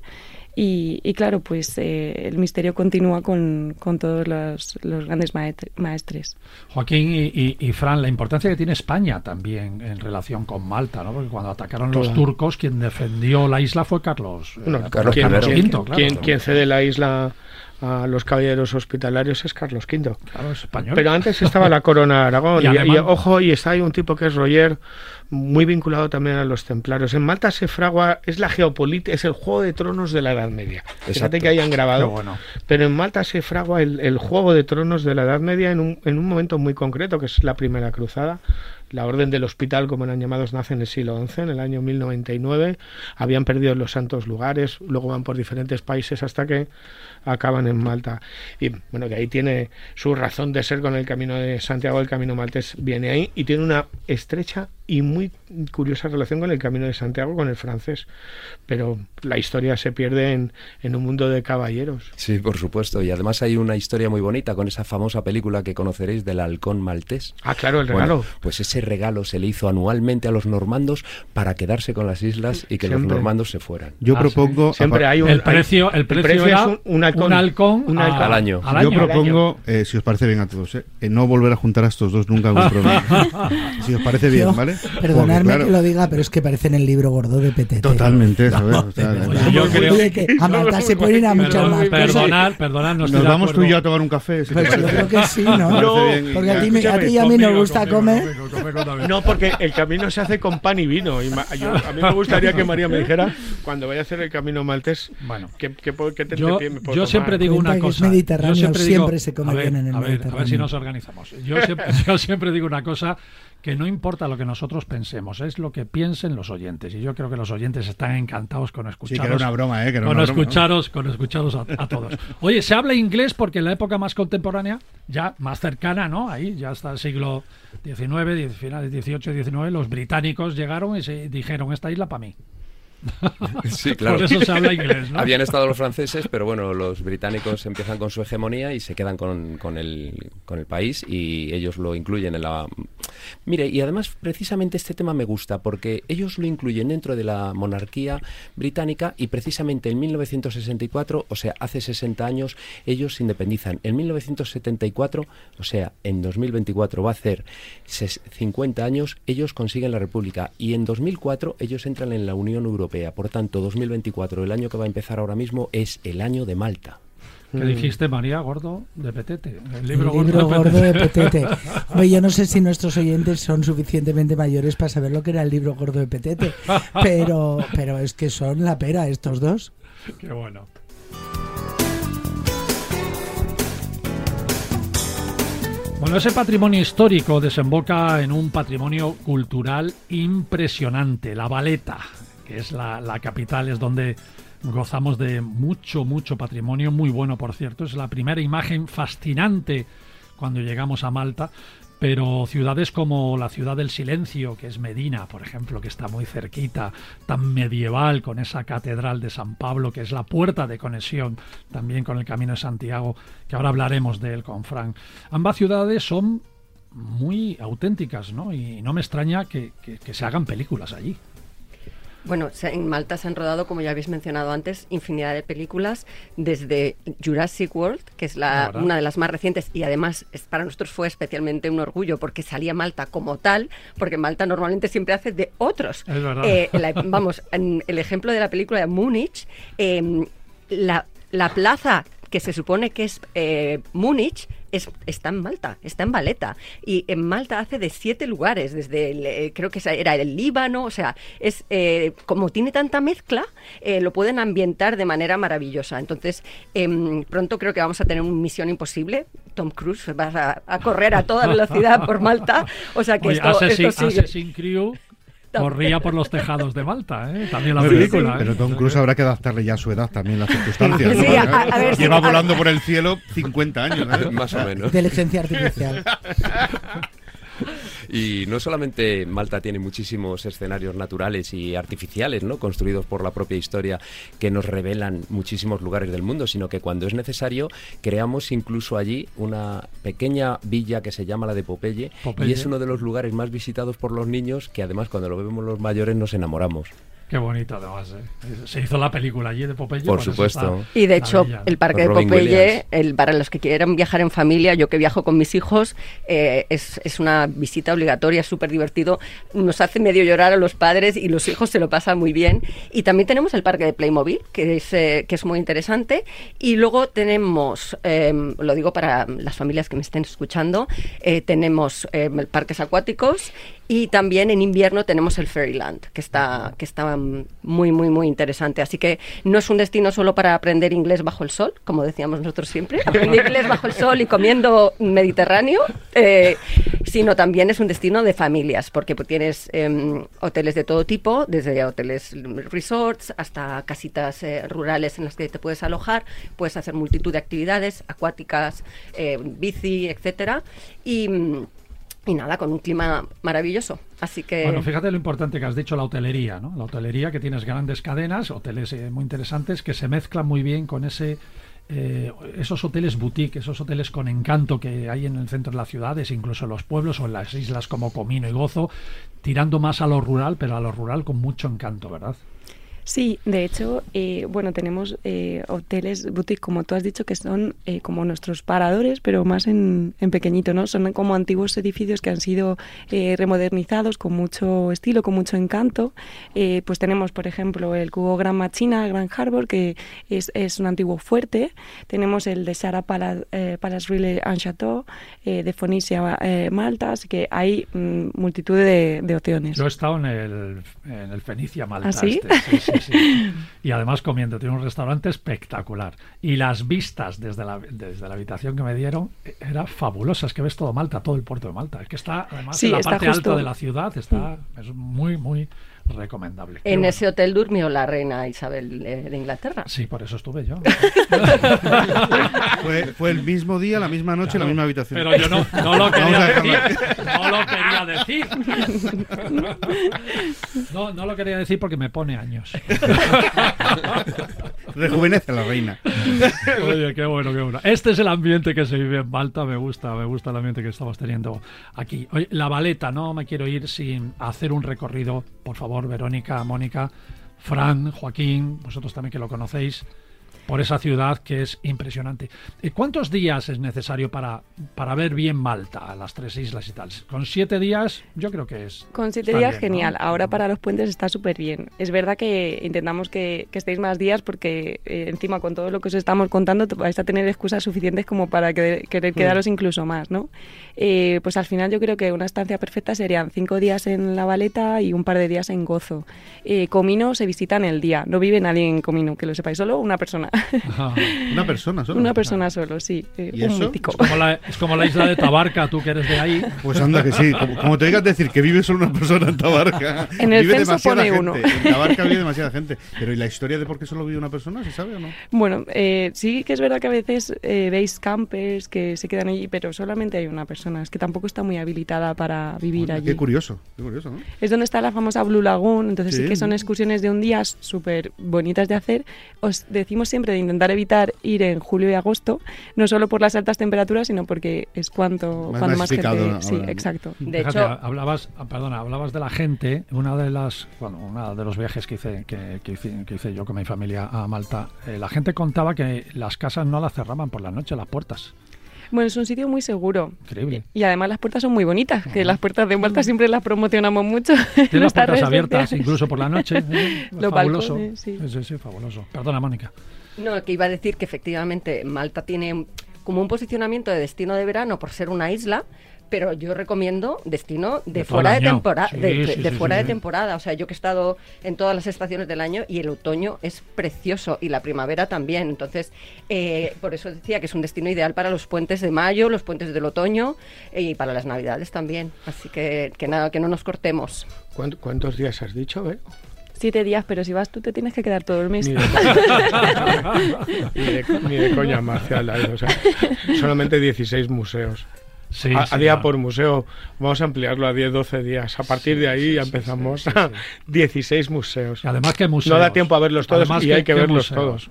Y, y, claro, pues eh, el misterio continúa con, con todos los, los, grandes maestres. Joaquín y, y, y, Fran, la importancia que tiene España también en relación con Malta, ¿no? Porque cuando atacaron los turcos, quien defendió la isla fue Carlos, no, eh, Carlos, Carlos V. Claro, quien, quien cede la isla a los caballeros hospitalarios es Carlos V. Claro, es español. Pero antes estaba la corona de Aragón. y, y, y, ojo, y está ahí un tipo que es Roger, muy vinculado también a los templarios. En Malta se fragua, es la geopolítica, es el juego de tronos de la Edad Media. Exacto. Fíjate que hayan grabado. Bueno. Pero en Malta se fragua el, el, juego de tronos de la Edad Media en un, en un momento muy concreto, que es la primera cruzada. La Orden del Hospital, como eran llamados, nace en el siglo XI, en el año 1099. Habían perdido los santos lugares, luego van por diferentes países hasta que acaban en Malta. Y bueno, que ahí tiene su razón de ser con el camino de Santiago, el camino maltés viene ahí y tiene una estrecha y muy curiosa relación con el Camino de Santiago, con el francés. Pero la historia se pierde en, en un mundo de caballeros. Sí, por supuesto. Y además hay una historia muy bonita con esa famosa película que conoceréis del halcón maltés. Ah, claro, el regalo. Bueno, pues ese regalo se le hizo anualmente a los normandos para quedarse con las islas y que los normandos se fueran. Yo Ah, propongo. Siempre hay un El precio, el precio, era es un, un halcón. un halcón, Un a- halcón. Al año. al Yo propongo, eh, si os parece bien a todos, eh, eh, no volver a juntar a estos dos nunca en si os parece bien, ¿vale? Perdonadme Porque, claro, que lo diga, pero es que parece en el libro gordo de PTT. Totalmente, ¿sabes? O sea, verdad. Oye, yo creo- que a Malta se pueden ir a muchas Perdón- más cosas. Perdonad, perdonad, no estoy Nos vamos tú y yo a tomar un café. si te Pues yo creo que sí, ¿no? No, Porque a ti, me- a ti y a mí nos gusta conmigo, comer. conmigo, conmigo también. No, porque el camino se hace con pan y vino. Y ma- yo- a mí me gustaría que María me dijera, cuando vaya a hacer el camino maltés, Bueno. ¿qué, qué, qué te- Yo, te- me puedo yo tomar? siempre digo una cosa. mediterráneo, yo siempre, se come a ver, bien en el a ver, a ver si Mediterráneo. nos organizamos. Yo siempre, yo siempre digo una cosa que no importa lo que nosotros pensemos, es lo que piensen los oyentes. Y yo creo que los oyentes están encantados con Sí, escucharos. que era una broma, ¿eh? Que era con una broma, ¿no? escucharos, con escucharos a, a todos. Oye, se habla inglés porque en la época más contemporánea, ya más cercana, ¿no? Ahí ya hasta el siglo XIX, finales 18 y 19, los británicos llegaron y se dijeron esta isla para mí. Sí, claro. Por eso se habla inglés, ¿no? Habían estado los franceses, pero bueno, los británicos empiezan con su hegemonía y se quedan con, con el, con el país y ellos lo incluyen en la... Mire, y además precisamente este tema me gusta porque ellos lo incluyen dentro de la monarquía británica y precisamente en 1964, o sea, hace 60 años, ellos se independizan. En 1974, o sea, en 2024 va a hacer ses- 50 años, ellos consiguen la República y en 2004 ellos entran en la Unión Europea. Por tanto, 2024, el año que va a empezar ahora mismo, es el año de Malta. ¿Qué dijiste, María Gordo de Petete? El libro, el libro gordo, gordo de de Petete. Oye, yo no sé si nuestros oyentes son suficientemente mayores para saber lo que era el libro gordo de Petete, pero, pero es que son la pera estos dos. Qué bueno. Bueno, ese patrimonio histórico desemboca en un patrimonio cultural impresionante, la Valeta, que es la, capital, es donde gozamos de mucho, mucho patrimonio, muy bueno por cierto, es la primera imagen fascinante cuando llegamos a Malta, pero ciudades como la ciudad del silencio, que es Medina, por ejemplo, que está muy cerquita, tan medieval, con esa catedral de San Pablo, que es la puerta de conexión también con el Camino de Santiago, que ahora hablaremos de él con Frank. Ambas ciudades son muy auténticas, ¿no? Y no me extraña que se hagan películas allí. Bueno, en Malta se han rodado, como ya habéis mencionado antes, infinidad de películas, desde Jurassic World, que es La una de las más recientes, y además es, para nosotros fue especialmente un orgullo porque salía Malta como tal, porque Malta normalmente siempre hace de otros. Es verdad. Eh, la- vamos, en el ejemplo de la película de Múnich, eh, la, la plaza que se supone que es eh, Múnich es, está en Malta, está en Valeta. Y en Malta hace de siete lugares, desde el, eh, creo que era el Líbano, o sea, es eh, como tiene tanta mezcla, eh, lo pueden ambientar de manera maravillosa. Entonces, em, pronto creo que vamos a tener una misión imposible. Tom Cruise va a, a correr a toda velocidad por Malta. O sea que Oye, esto, Assassin, esto sigue. Assassin Crew corría por los tejados de Malta, ¿eh? También la Pero- película. ¿eh? Pero Tom Cruise habrá que adaptarle ya a su edad también las circunstancias. ¿no? Sí, a- a ver si- Lleva volando por el cielo 50 años. ¿eh? Más o menos. Inteligencia artificial. Y no solamente Malta tiene muchísimos escenarios naturales y artificiales, ¿no? construidos por la propia historia que nos revelan muchísimos lugares del mundo, sino que cuando es necesario creamos incluso allí una pequeña villa que se llama la de Popeye, Popeye. y es uno de los lugares más visitados por los niños que además cuando lo vemos los mayores nos enamoramos. Qué bonito además. ¿eh? Se hizo la película allí de Popeye. Por supuesto. está Y de hecho, el parque de Popeye, el, para los que quieran viajar en familia, yo que viajo con mis hijos, eh, es, es una visita obligatoria, es súper divertido. Nos hace medio llorar a los padres y los hijos se lo pasan muy bien. Y también tenemos el parque de Playmobil, que es, eh, que es muy interesante. Y luego tenemos, eh, lo digo para las familias que me estén escuchando, eh, tenemos eh, parques acuáticos y también en invierno tenemos el Fairyland, que está, que está mm, muy, muy, muy interesante. Así que no es un destino solo para aprender inglés bajo el sol, como decíamos nosotros siempre, aprender inglés bajo el sol y comiendo mediterráneo, eh, sino también es un destino de familias, porque tienes em, hoteles de todo tipo, desde hoteles mm, resorts hasta casitas eh, rurales en las que te puedes alojar, puedes hacer multitud de actividades acuáticas, eh, bici, etcétera. Y. y nada, con un clima maravilloso. Así que. Bueno, fíjate lo importante que has dicho, la hotelería, ¿no? La hotelería que tienes grandes cadenas, hoteles eh, muy interesantes que se mezclan muy bien con ese. eh, esos hoteles boutique, esos hoteles con encanto que hay en el centro de las ciudades, incluso en los pueblos o en las islas como Comino y Gozo, tirando más a lo rural, pero a lo rural con mucho encanto, ¿verdad? Sí, de hecho, eh, bueno, tenemos eh, hoteles boutique, como tú has dicho, que son eh, como nuestros paradores, pero más en, en pequeñito, ¿no? Son como antiguos edificios que han sido eh, remodernizados con mucho estilo, con mucho encanto. Eh, pues tenemos, por ejemplo, el Cubo Gran Machina, Gran Harbor, que es, es un antiguo fuerte. Tenemos el de Sara Palace, eh, Palace Relais and Chateau, de Fonisia, Malta, así que hay mm, multitud de, de opciones. Yo he estado en el, en el Fenicia Malta. ¿Ah, sí? este, sí, sí, sí. Y además comiendo, tiene un restaurante espectacular. Y las vistas desde la, desde la habitación que me dieron eh, era fabulosa. Es que ves todo Malta, todo el puerto de Malta. Es que está además Sí, en la parte justo- alta de la ciudad. Está, es muy, muy recomendable. En bueno. ese hotel durmió la reina Isabel de Inglaterra. Sí, por eso estuve yo. Fue, fue el mismo día, la misma noche, la misma habitación. Pero yo no, no lo quería decir. No lo quería decir. No, no lo quería decir porque me pone años. Rejuvenece a la reina. Oye, qué bueno, qué bueno. Este es el ambiente que se vive en Malta. Me gusta, me gusta el ambiente que estamos teniendo aquí. Oye, la baleta, no me quiero ir sin hacer un recorrido. Por favor, Verónica, Mónica, Fran, Joaquín, vosotros también que lo conocéis, por esa ciudad que es impresionante. ¿Y ¿Cuántos días es necesario para, para ver bien Malta, las tres islas y tal? Con siete días, yo creo que es. Con siete días, bien, ¿no? genial. Ahora para los puentes está súper bien. Es verdad que intentamos que, que estéis más días porque eh, encima con todo lo que os estamos contando vais a tener excusas suficientes como para que- querer quedaros incluso más, ¿no? Eh, pues al final yo creo que una estancia perfecta serían cinco días en La Valeta y un par de días en Gozo. Eh, Comino se visita en el día, no vive nadie en Comino, que lo sepáis, solo una persona. Ajá. Una persona solo. una persona solo, sí. eh, ¿Y un eso? mítico. Es como, la, es como la isla de Tabarca, tú que eres de ahí. Pues anda que sí. Como, como te digas decir que vive solo una persona en Tabarca. En el vive censo demasiada pone gente. uno. En Tabarca vive demasiada gente. Pero ¿y la historia de por qué solo vive una persona? ¿Se sabe o no? Bueno, eh, sí que es verdad que a veces eh, veis campers que se quedan allí, pero solamente hay una persona. Es que tampoco está muy habilitada para vivir Anda, allí. Qué curioso. Qué curioso, ¿no? Es donde está la famosa Blue Lagoon, entonces sí, Sí. que son excursiones de un día súper bonitas de hacer. Os decimos siempre de intentar evitar ir en julio y agosto, no solo por las altas temperaturas, sino porque es cuanto Más cuando más gente... ahora, sí, exacto. De Fíjate, hecho, hablabas, ah, perdona, hablabas de la gente. Una de las, bueno, una de los viajes que hice, que, que hice, que hice yo con mi familia a Malta, eh, la gente contaba que las casas no las cerraban por la noche, las puertas. Bueno, es un sitio muy seguro. Increíble. Y además las puertas son muy bonitas, que las puertas de Malta siempre las promocionamos mucho. en Tiene las puertas abiertas incluso por la noche. ¿eh? Los fabuloso. balcones, sí. sí, sí, fabuloso. Perdona, Mónica. No, que iba a decir que efectivamente Malta tiene como un posicionamiento de destino de verano por ser una isla, pero yo recomiendo destino de, fuera de temporada, Sí, de, sí, de sí, fuera sí, de sí. temporada. O sea, yo que he estado en todas las estaciones del año y el otoño es precioso y la primavera también. Entonces, eh, por eso decía que es un destino ideal para los puentes de mayo, los puentes del otoño eh, y para las navidades también. Así que que nada, que no nos cortemos. ¿Cuánt- ¿Cuántos días has dicho? eh? Siete días, pero si vas tú te tienes que quedar todo el mes. Ni de, ni de- ni de coña, Marcial. o sea, solamente 16 museos. Sí, a, a sí, día no. por museo, vamos a ampliarlo a 10, 12 días. A partir de ahí sí, ya sí, empezamos sí, sí, a sí. 16 museos. Y además, ¿qué museos? No da tiempo a verlos todos Además, y ¿qué- hay que qué verlos museos? todos.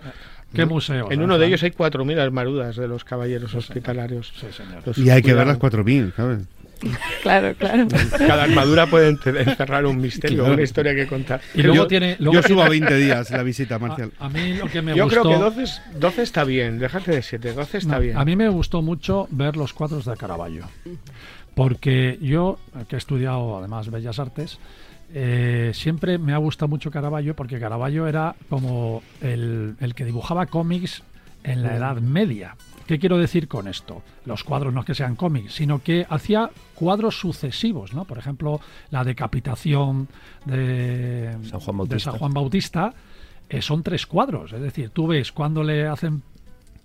¿Qué museos? En eh, uno de ellos hay 4.000 armaduras de los caballeros hospitalarios. Sí, señor. Los Y hay que ver las cuidaban. 4.000, ¿sabes? Claro, claro. Cada armadura puede encerrar un misterio, Claro. una historia que contar. Y luego yo, tiene. Luego yo subo a 20 días la visita, a, Marcial. a mí lo que me Yo gustó. creo que 12, es- 12 está bien, déjate de 7, 12 está No, bien. A mí me gustó mucho ver los cuadros de Caravaggio. Porque yo, que he estudiado además Bellas Artes, eh, siempre me ha gustado mucho Caravaggio porque Caravaggio era como el, el que dibujaba cómics en la Edad Media. ¿Qué quiero decir con esto? Los cuadros no es que sean cómics, sino que hacía cuadros sucesivos, ¿no? Por ejemplo, la decapitación de San Juan de Bautista. San Juan Bautista, eh, son tres cuadros. Es decir, tú ves cuando le hacen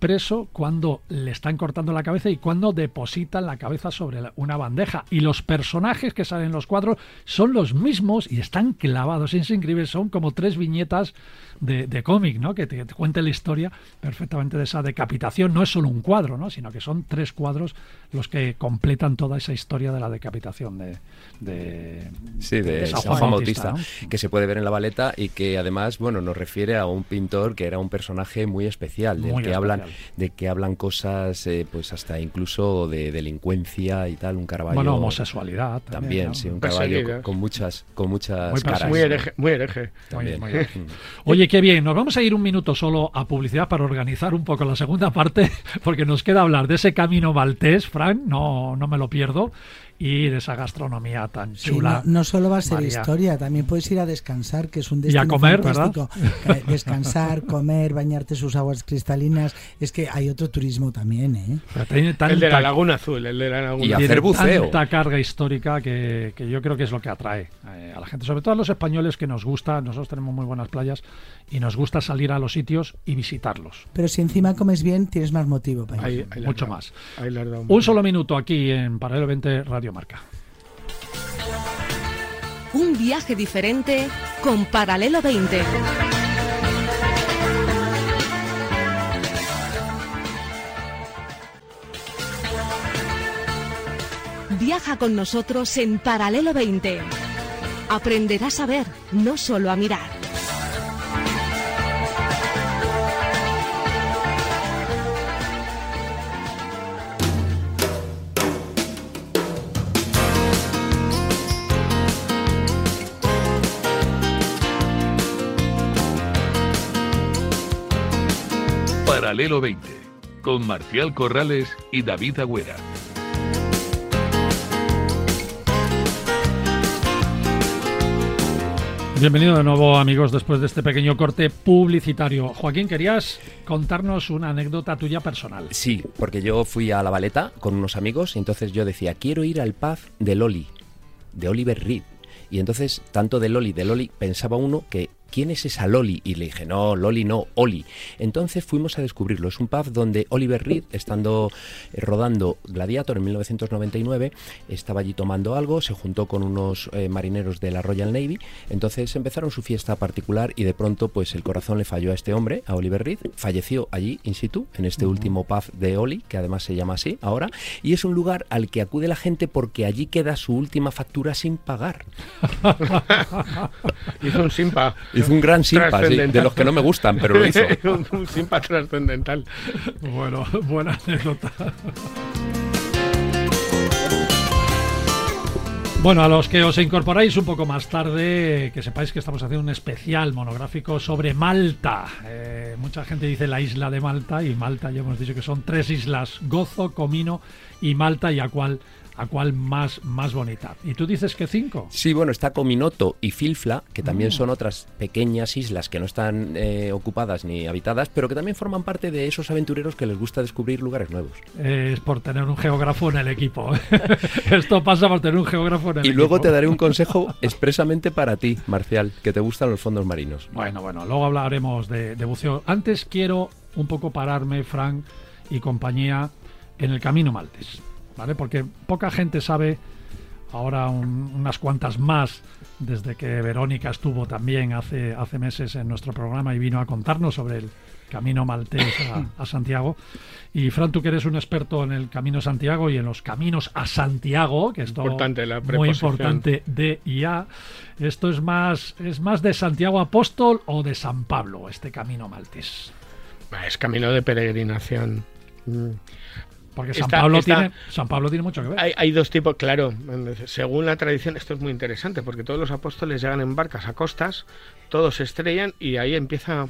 expreso cuando le están cortando la cabeza y cuando depositan la cabeza sobre la- una bandeja. Y los personajes que salen en los cuadros son los mismos y están clavados. Es increíble, son como tres viñetas de, de cómic, ¿no? Que te, te cuente la historia perfectamente de esa decapitación. No es solo un cuadro, ¿no? Sino que son tres cuadros los que completan toda esa historia de la decapitación de, de, Sí, de San San Juan Bautista, ¿no? que se puede ver en la baleta y que además, bueno, nos refiere a un pintor que era un personaje muy especial, del Muy que hablan, de que hablan cosas, eh, pues hasta incluso de delincuencia y tal, un Caravaggio. Bueno, homosexualidad también, También, ¿no? sí, un. Caravaggio con, con muchas, con muchas Muy caras. Muy hereje. Muy hereje. Muy bien, También. muy bien. Mm. Oye, qué bien. Nos vamos a ir un minuto solo a publicidad para organizar un poco la segunda parte, porque nos queda hablar de ese camino maltés, Frank, no, no me lo pierdo, y de esa gastronomía tan Sí, chula. no, no solo va a ser María. historia, también puedes ir a descansar, que es un Y destino a comer, fantástico. Ca- Descansar, comer, bañarte sus aguas cristalinas. Es que hay otro turismo también, ¿eh? Tanta, El de la Laguna Azul, el de la Laguna Y hacer tiene buceo. tanta carga histórica que, que yo creo que es lo que atrae eh, a la gente, sobre todo a los españoles que nos gusta, nosotros tenemos muy buenas playas y nos gusta salir a los sitios y visitarlos. Pero si encima comes bien, tienes más motivo para ir. Ahí- ahí Mucho más. Ahí Un solo minuto aquí en Paralelo 20 Radio Marca. Un viaje diferente con Paralelo 20. Viaja con nosotros en Paralelo 20. Aprenderás a ver, no solo a mirar. Paralelo 20, con Marcial Corrales y David Agüera. Bienvenido de nuevo amigos después de este pequeño corte publicitario. Joaquín, querías contarnos una anécdota tuya personal. Sí, porque yo fui a la baleta con unos amigos y entonces yo decía, quiero ir al pub de Loli, de Oliver Reed. Y entonces, tanto de Loli, de Loli, pensaba uno que, ¿quién es esa Loli? Y le dije, no, Loli no, Oli. Entonces fuimos a descubrirlo. Es un pub donde Oliver Reed, estando eh, rodando Gladiator en 1999, estaba allí tomando algo, se juntó con unos eh, marineros de la Royal Navy, entonces empezaron su fiesta particular y de pronto pues el corazón le falló a este hombre, a Oliver Reed, falleció allí in situ, en este último pub de Oli, que además se llama así ahora, y es un lugar al que acude la gente porque allí queda su última factura sin pagar. Hizo un simpa. Hizo un gran simpa, sí, de los que no me gustan, pero lo hizo. un, un simpa trascendental. Bueno, buena anécdota. Bueno, a los que os incorporáis un poco más tarde, que sepáis que estamos haciendo un especial monográfico sobre Malta. Eh, mucha gente dice la isla de Malta y Malta ya hemos dicho que son tres islas, Gozo, Comino y Malta y a cuál a cuál más más bonita. Y tú dices que cinco. Sí, bueno, está Cominoto y Filfla, que también son otras pequeñas islas que no están eh, ocupadas ni habitadas, pero que también forman parte de esos aventureros que les gusta descubrir lugares nuevos. Eh, es por tener un geógrafo en el equipo. Esto pasa por tener un geógrafo en el Y equipo. luego te daré un consejo expresamente para ti, Marcial, que te gustan los fondos marinos. Bueno, bueno, luego hablaremos de, de buceo. Antes quiero un poco pararme, Frank y compañía, en el camino Maltes, ¿vale? Porque poca gente sabe, ahora un- unas cuantas más, desde que Verónica estuvo también hace, hace meses en nuestro programa y vino a contarnos sobre el camino maltés a, a Santiago. Y Fran, tú que eres un experto en el camino Santiago y en los caminos a Santiago, que esto Importante la muy importante de y a. Esto es más, es más de Santiago Apóstol o de San Pablo, este camino maltés. Es camino de peregrinación. Porque San, Está- Pablo, está- tiene, San Pablo tiene mucho que ver. Hay, hay dos tipos, claro. Según la tradición, esto es muy interesante porque todos los apóstoles llegan en barcas a costas, todos se estrellan y ahí empieza.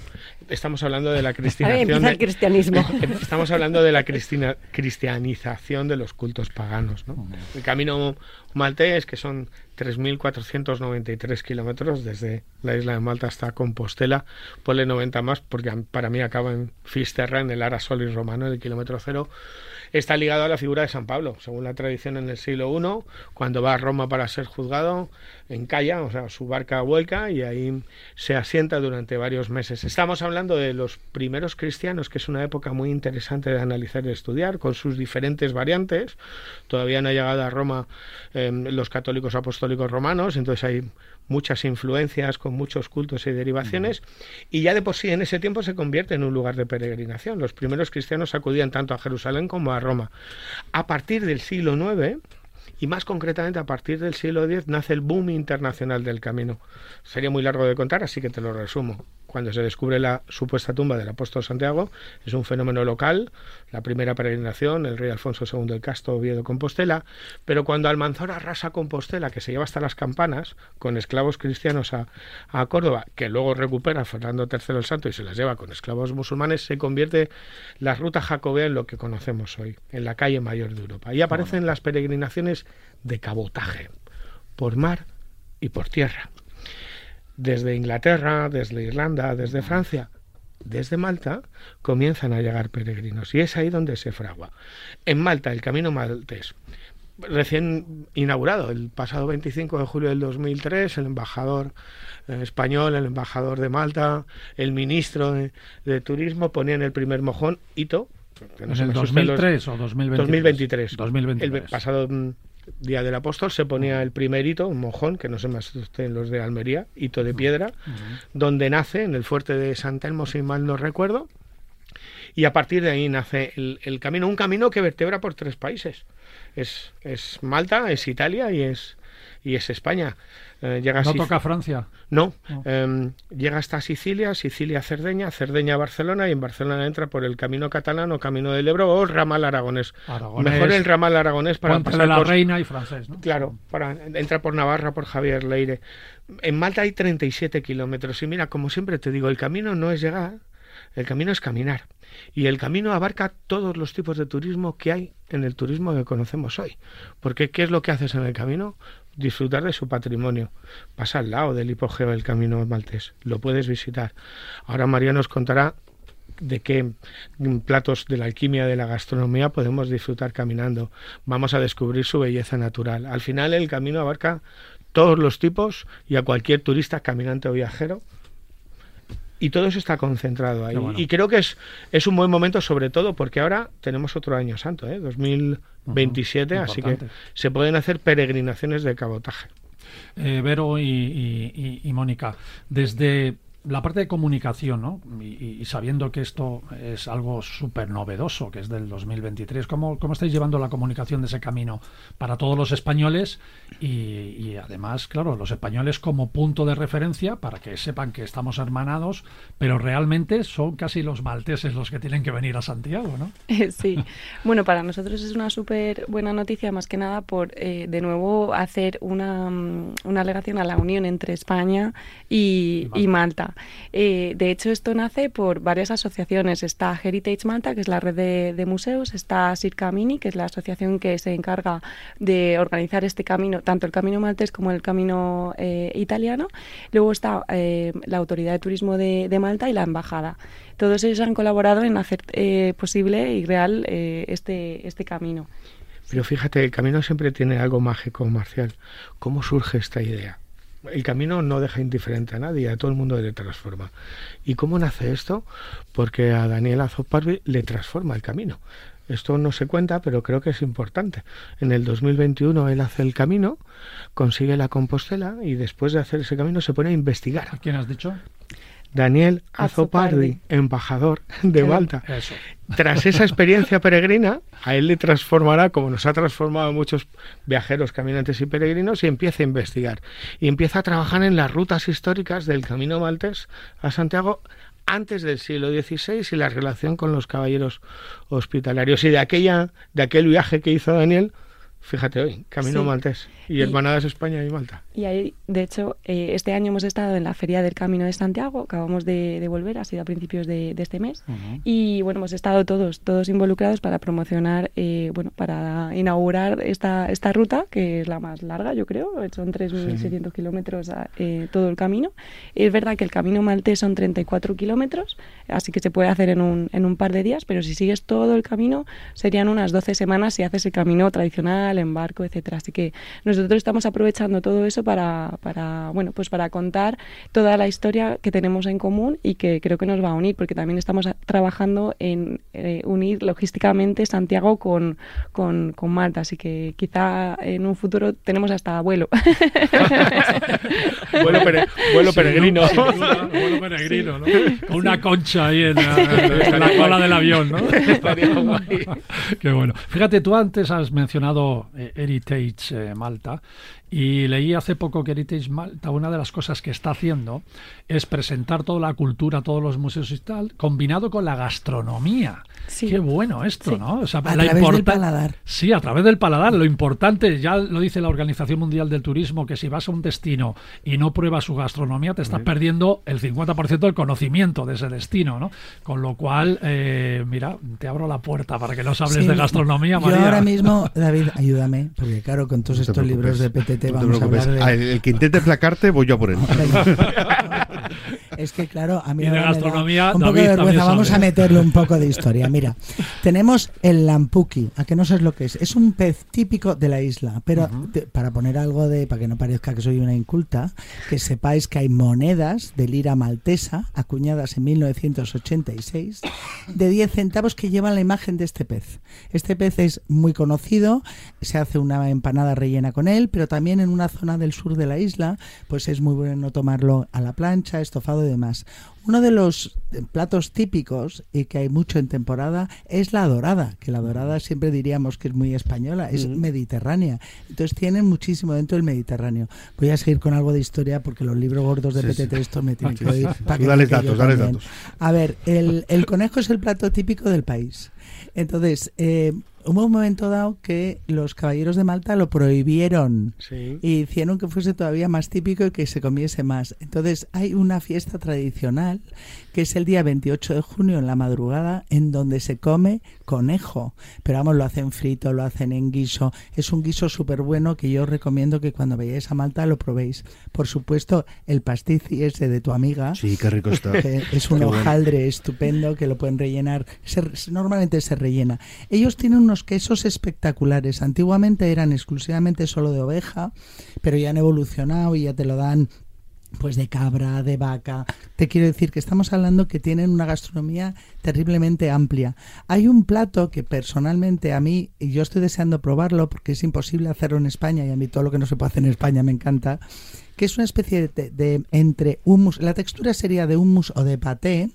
Estamos hablando de la Ahí cristianización. empieza el de- cristianismo. Estamos hablando de la cristina- cristianización de los cultos paganos. ¿no? El camino maltés, que son 3.493 kilómetros desde la isla de Malta hasta Compostela, ponle 90 más porque para mí acaba en Fisterra, en el Ara Solis romano, en el kilómetro cero está ligado a la figura de San Pablo. Según la tradición en el siglo I, cuando va a Roma para ser juzgado, encalla, o sea, su barca vuelca y ahí se asienta durante varios meses. Estamos hablando de los primeros cristianos, que es una época muy interesante de analizar y estudiar, con sus diferentes variantes. Todavía no ha llegado a Roma em, los católicos apostólicos romanos, entonces hay muchas influencias, con muchos cultos y derivaciones, y ya de por sí en ese tiempo se convierte en un lugar de peregrinación. Los primeros cristianos acudían tanto a Jerusalén como a Roma. A partir del siglo IX, y más concretamente a partir del siglo X nace el boom internacional del camino. Sería muy largo de contar, así que te lo resumo cuando se descubre la supuesta tumba del apóstol Santiago, es un fenómeno local, la primera peregrinación, el rey Alfonso II del Casto, Oviedo, Compostela, pero cuando Almanzora arrasa Compostela, que se lleva hasta las campanas, con esclavos cristianos a, Córdoba, que luego recupera Fernando III el Santo y se las lleva con esclavos musulmanes, se convierte la ruta jacobea en lo que conocemos hoy, en la calle mayor de Europa. Y aparecen las peregrinaciones de cabotaje, por mar y por tierra desde Inglaterra, desde Irlanda, desde Francia, desde Malta, comienzan a llegar peregrinos. Y es ahí donde se fragua. En Malta, el camino maltés, recién inaugurado, el pasado 25 de julio del 2003, el embajador eh, español, el embajador de Malta, el ministro de, Turismo ponían el primer mojón, hito. Que no ¿En el 2003 o 2023? 2023. El pasado mm, Día del Apóstol se ponía el primer hito, un mojón, que no sé más en los de Almería, hito de piedra, donde nace en el fuerte de San Telmo, si mal no recuerdo, y a partir de ahí nace el, camino, un camino que vertebra por tres países. Es, es Malta, es Italia y es, y es España. Eh, llega ¿No toca Francia? No, em, llega hasta Sicilia, Sicilia Cerdeña, Cerdeña Barcelona y en Barcelona entra por el camino catalán o camino del Ebro o ramal aragonés. Mejor el ramal aragonés para pasar la reina y francés, ¿no? Claro, para entra por Navarra, por Javier Leire. En Malta hay 37 kilómetros y mira, como siempre te digo, el camino no es llegar, el camino es caminar. Y el camino abarca todos los tipos de turismo que hay en el turismo que conocemos hoy. Porque ¿qué es lo que haces en el camino? disfrutar de su patrimonio. Pasa al lado del hipogeo del camino maltés, lo puedes visitar. Ahora María nos contará de qué platos de la alquimia de la gastronomía podemos disfrutar caminando. Vamos a descubrir su belleza natural. Al final el camino abarca todos los tipos y a cualquier turista, caminante o viajero y todo eso está concentrado ahí. Y creo que es, es un buen momento, sobre todo porque ahora tenemos otro año santo, ¿eh? 2027, así que se pueden hacer peregrinaciones de cabotaje. Eh, Vero y Mónica, desde la parte de comunicación, ¿no? Y, sabiendo que esto es algo súper novedoso, que es del 2023, ¿cómo, ¿cómo estáis llevando la comunicación de ese camino para todos los españoles? Y, además, claro, los españoles como punto de referencia para que sepan que estamos hermanados, pero realmente son casi los malteses los que tienen que venir a Santiago, ¿no? Sí, bueno, para nosotros es una súper buena noticia, más que nada por, eh, de nuevo, hacer una, una alegación a la unión entre España y Malta. Eh, de hecho, esto nace por varias asociaciones. Está Heritage Malta, que es la red de, museos, está Sircamini, que es la asociación que se encarga de organizar este camino, tanto el camino maltés como el camino eh, italiano. Luego está eh, la Autoridad de Turismo de, Malta y la Embajada. Todos ellos han colaborado en hacer posible y real este, este camino. Pero fíjate, el camino siempre tiene algo mágico, Marcial. ¿Cómo surge esta idea? El camino no deja indiferente a nadie, a todo el mundo le transforma. ¿Y cómo nace esto? Porque a Daniel Azoparvi le transforma el camino. Esto no se cuenta, pero creo que es importante. En el 2021 él hace el camino, consigue la Compostela y después de hacer ese camino se pone a investigar. ¿A quién has dicho? Daniel Azopardi, embajador de Malta. Tras esa experiencia peregrina, a él le transformará, como nos ha transformado a muchos viajeros, caminantes y peregrinos, y empieza a investigar. Y empieza a trabajar en las rutas históricas del Camino Maltés a Santiago antes del siglo XVI y la relación con los caballeros hospitalarios. Y de, aquella, de aquel viaje que hizo Daniel, Fíjate hoy, Camino Sí. Maltés. Y, Y- Hermanadas España y Malta. Y ahí, de hecho, eh, este año hemos estado en la Feria del Camino de Santiago, acabamos de, de volver, ha sido a principios de, de este mes. Y bueno, hemos estado todos, todos involucrados para promocionar, eh, bueno, para inaugurar esta, esta ruta, que es la más larga, yo creo, son 3.600 kilómetros a- eh, todo el camino. Es verdad que el camino maltés son 34 kilómetros, así que se puede hacer en un, en un par de días, pero si sigues todo el camino serían unas 12 semanas si haces el camino tradicional, en barco, etcétera. Así que nosotros estamos aprovechando todo eso para, para, bueno, pues para contar toda la historia que tenemos en común y que creo que nos va a unir, porque también estamos trabajando en eh, unir logísticamente Santiago con, con, con Malta, así que quizá en un futuro tenemos hasta abuelo. Vuelo, pere- vuelo peregrino. Vuelo peregrino, ¿no? Con una concha ahí en la, en la cola del avión, ¿no? Qué bueno. Fíjate, tú antes has mencionado Heritage eh, Malta y leí hace poco que Heritage Malta, una de las cosas que está haciendo es presentar toda la cultura, todos los museos y tal, combinado con la gastronomía. Sí. Qué bueno esto, Sí. ¿no? O sea, A la través del importa- paladar. Sí, a través del paladar. Lo importante, ya lo dice la Organización Mundial del Turismo, que si vas a un destino y no pruebas su gastronomía, te estás perdiendo el 50% del conocimiento de ese destino, ¿no? Con lo cual, eh, mira, te abro la puerta para que nos hables Sí, de gastronomía, Yo María. ahora mismo, David, ayúdame, porque claro, con todos No estos libros de preocupes, PTT no te vamos a preocupes. hablar Ah, de... el, el que intente placarte, voy yo a por él. Es que claro, a mí Y de gastronomía, un poco de vergüenza. Vamos sabe. a meterle un poco de historia. Mira, tenemos el lampuki, a que no sabes lo que es. Es un pez típico de la isla, pero te- para poner algo de, para que no parezca que soy una inculta, que sepáis que hay monedas de lira maltesa acuñadas en 1986 de 10 centavos que llevan la imagen de este pez. Este pez es muy conocido, se hace una empanada rellena con él, pero también en una zona del sur de la isla, pues es muy bueno tomarlo a la plancha, estofado y demás. Uno de los platos típicos y que hay mucho en temporada es la dorada, que la dorada siempre diríamos que es muy española, es mediterránea. Entonces tienen muchísimo dentro del Mediterráneo. Voy a seguir con algo de historia porque los libros gordos de Sí, sí. PTT estos me tienen que oír. para que yo datos, también. datos. A ver, el, el conejo es el plato típico del país. Entonces, eh, hubo un momento dado que los caballeros de Malta lo prohibieron Sí. y hicieron que fuese todavía más típico y que se comiese más. Entonces hay una fiesta tradicional que es el día 28 de junio en la madrugada en donde se come conejo. Pero vamos, lo hacen frito, lo hacen en guiso. Es un guiso súper bueno que yo recomiendo que cuando vayáis a Malta lo probéis. Por supuesto, el pastici ese de tu amiga. Sí, qué rico está. que es un Qué bueno. hojaldre estupendo que lo pueden rellenar. Se- normalmente se rellena. Ellos tienen unos quesos espectaculares. Antiguamente eran exclusivamente solo de oveja, pero ya han evolucionado y ya te lo dan pues de cabra, de vaca. Te quiero decir que estamos hablando que tienen una gastronomía terriblemente amplia. Hay un plato que personalmente a mí, y yo estoy deseando probarlo porque es imposible hacerlo en España y a mí todo lo que no se puede hacer en España me encanta, que es una especie de, de- entre hummus, la textura sería de hummus o de paté,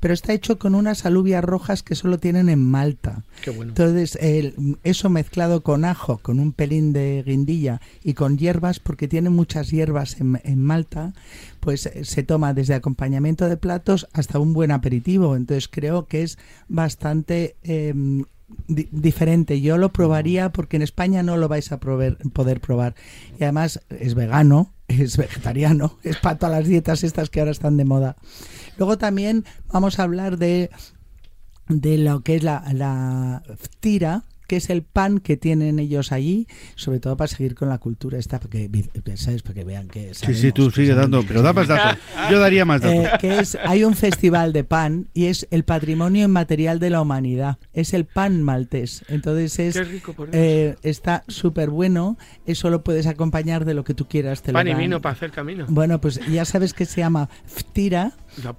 pero está hecho con unas alubias rojas que solo tienen en Malta. Qué bueno. Entonces, el- eso mezclado con ajo, con un pelín de guindilla y con hierbas, porque tiene muchas hierbas en, en Malta, pues eh, se toma desde acompañamiento de platos hasta un buen aperitivo. Entonces, creo que es bastante eh, di- diferente. Yo lo probaría porque en España no lo vais a prover- poder probar. Y además es vegano, es vegetariano, es para todas las dietas estas que ahora están de moda. Luego también vamos a hablar de de lo que es la, la tira, que es el pan que tienen ellos allí, sobre todo para seguir con la cultura esta, porque, ¿sabes? Para que vean que Sí, sabemos sí, tú que sigue dando, que pero da más datos. Yo daría más datos. Eh, que es, hay un festival de pan y es el patrimonio inmaterial de la humanidad. Es el pan maltés. Entonces es Qué rico, por eh, está súper bueno. Eso lo puedes acompañar de lo que tú quieras. Te lo Pan y vino para hacer camino. Bueno, pues ya sabes que se llama ftira.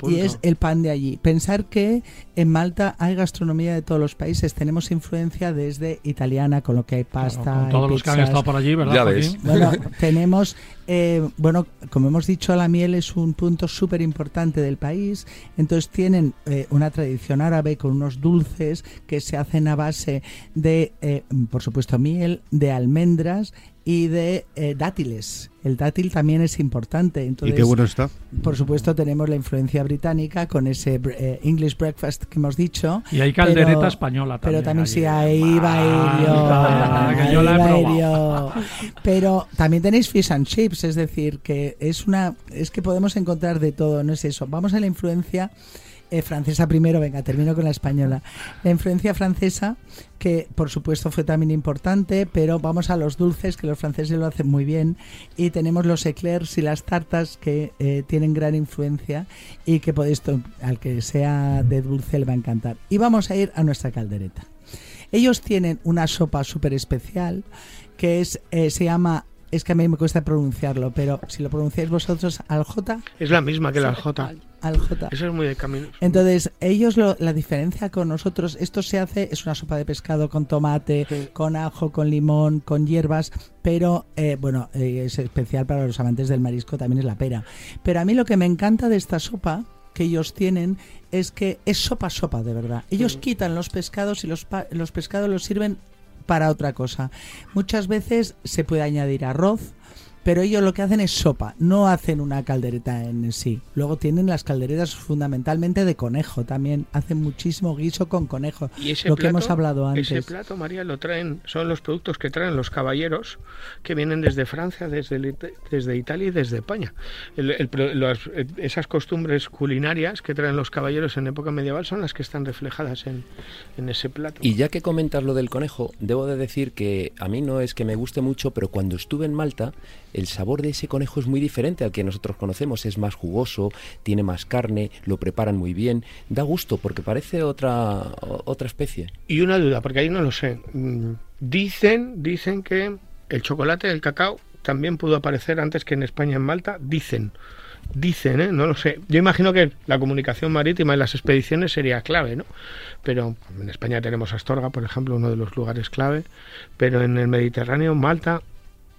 Y es el pan de allí. Pensar que en Malta hay gastronomía de todos los países. Tenemos influencia desde italiana, con lo que hay pasta. Con hay todos los que han estado por allí, ¿verdad? Ya ves. Bueno, tenemos, eh, bueno, como hemos dicho, la miel es un punto súper importante del país. Entonces tienen eh, una tradición árabe con unos dulces que se hacen a base de, eh, por supuesto, miel, de almendras y de eh, dátiles. El dátil también es importante. Entonces, ¿Y qué bueno está? Por supuesto, tenemos la influencia británica con ese eh, English breakfast que hemos dicho. Y hay caldereta pero- española también. Pero también sí, ahí va Ah, ahí va. Pero también tenéis fish and chips, es decir, que es una es que podemos encontrar de todo, no es eso. Vamos a la influencia eh, francesa primero, venga, termino con la española. La influencia francesa, que por supuesto fue también importante, pero vamos a los dulces, que los franceses lo hacen muy bien, y tenemos los eclairs y las tartas que eh, tienen gran influencia y que podéis, al que sea de dulce le va a encantar. Y vamos a ir a nuestra caldereta. Ellos tienen una sopa súper especial que es, eh, se llama, es que a mí me cuesta pronunciarlo, pero si lo pronunciáis vosotros, aljota, Es la misma que la J. aljota. Eso es muy de camino. Entonces, ellos lo- la diferencia con nosotros, esto se hace, es una sopa de pescado con tomate, Sí. con ajo, con limón, con hierbas, pero eh, bueno, eh, es especial para los amantes del marisco, también es la pera. Pero a mí lo que me encanta de esta sopa que ellos tienen es que es sopa sopa de verdad. Ellos quitan los pescados y los, los pescados los sirven para otra cosa. Muchas veces se puede añadir arroz, pero ellos lo que hacen es sopa, no hacen una caldereta en sí. Luego tienen las calderetas fundamentalmente de conejo, también hacen muchísimo guiso con conejo, Y ese lo que plato, hemos hablado antes. Ese plato, María, lo traen, son los productos que traen los caballeros que vienen desde Francia, desde, desde Italia y desde España. El- el eh, esas costumbres culinarias que traen los caballeros en época medieval son las que están reflejadas en, en ese plato. Y ya que comentas lo del conejo, debo de decir que a mí no es que me guste mucho, pero cuando estuve en Malta, el sabor de ese conejo es muy diferente al que nosotros conocemos. Es más jugoso, tiene más carne, lo preparan muy bien. Da gusto porque parece otra, otra especie. Y una duda, porque ahí no lo sé. Mm, Dicen, dicen que el chocolate, el cacao, también pudo aparecer antes que en España en Malta. Dicen, dicen, ¿eh? no lo sé. Yo imagino que la comunicación marítima y las expediciones sería clave, ¿no? Pero en España tenemos Astorga, por ejemplo, uno de los lugares clave. Pero en el Mediterráneo, Malta,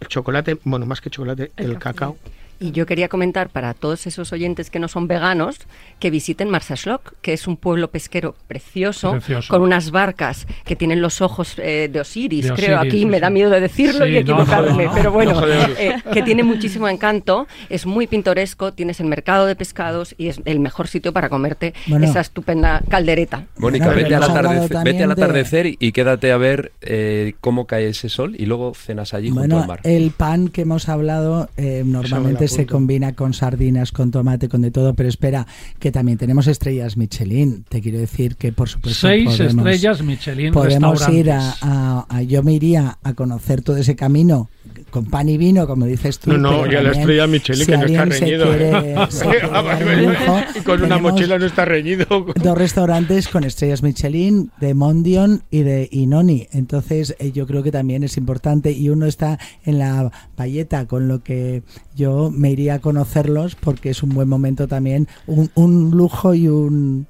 el chocolate, bueno, más que chocolate, el, cacao. Y yo quería comentar para todos esos oyentes que no son veganos que visiten Marsasloc, que es un pueblo pesquero precioso, Precioso. con unas barcas que tienen los ojos eh, de Osiris, De creo. Aquí sí, me sí. da miedo de decirlo Sí, y equivocarme, no, no. pero bueno, eh, que tiene muchísimo encanto, es muy pintoresco, tienes el mercado de pescados y es el mejor sitio para comerte Bueno. esa estupenda caldereta. Mónica, vete, al atardecer, vete al también de- atardecer y, quédate a ver eh, cómo cae ese sol y luego cenas allí junto al mar. el pan que hemos hablado eh, normalmente lo se combina con sardinas, con tomate, con de todo, pero espera, que también tenemos estrellas Michelin. Te quiero decir que por supuesto Seis podemos, estrellas Michelin podemos ir a, a- a- Yo me iría a conocer todo ese camino con pan y vino, como dices tú. No, no, y a la estrella Michelin, si que no está reñido. quiere- lujo, y con una mochila no está reñido. dos restaurantes con estrellas Michelin de Mondion y de Inoni. Entonces, eh, yo creo que también es importante y uno está en la valleta, con lo que yo me iría a conocerlos porque es un buen momento también, un, un lujo y un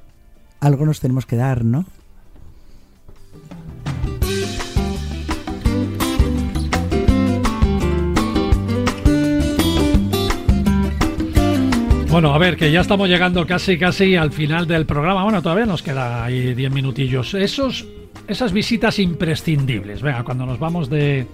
algo nos tenemos que dar, ¿no? Bueno, a ver, que ya estamos llegando casi casi al final del programa. Bueno, todavía nos queda ahí 10 minutillos. Esos, esas visitas imprescindibles. Venga, cuando nos vamos de,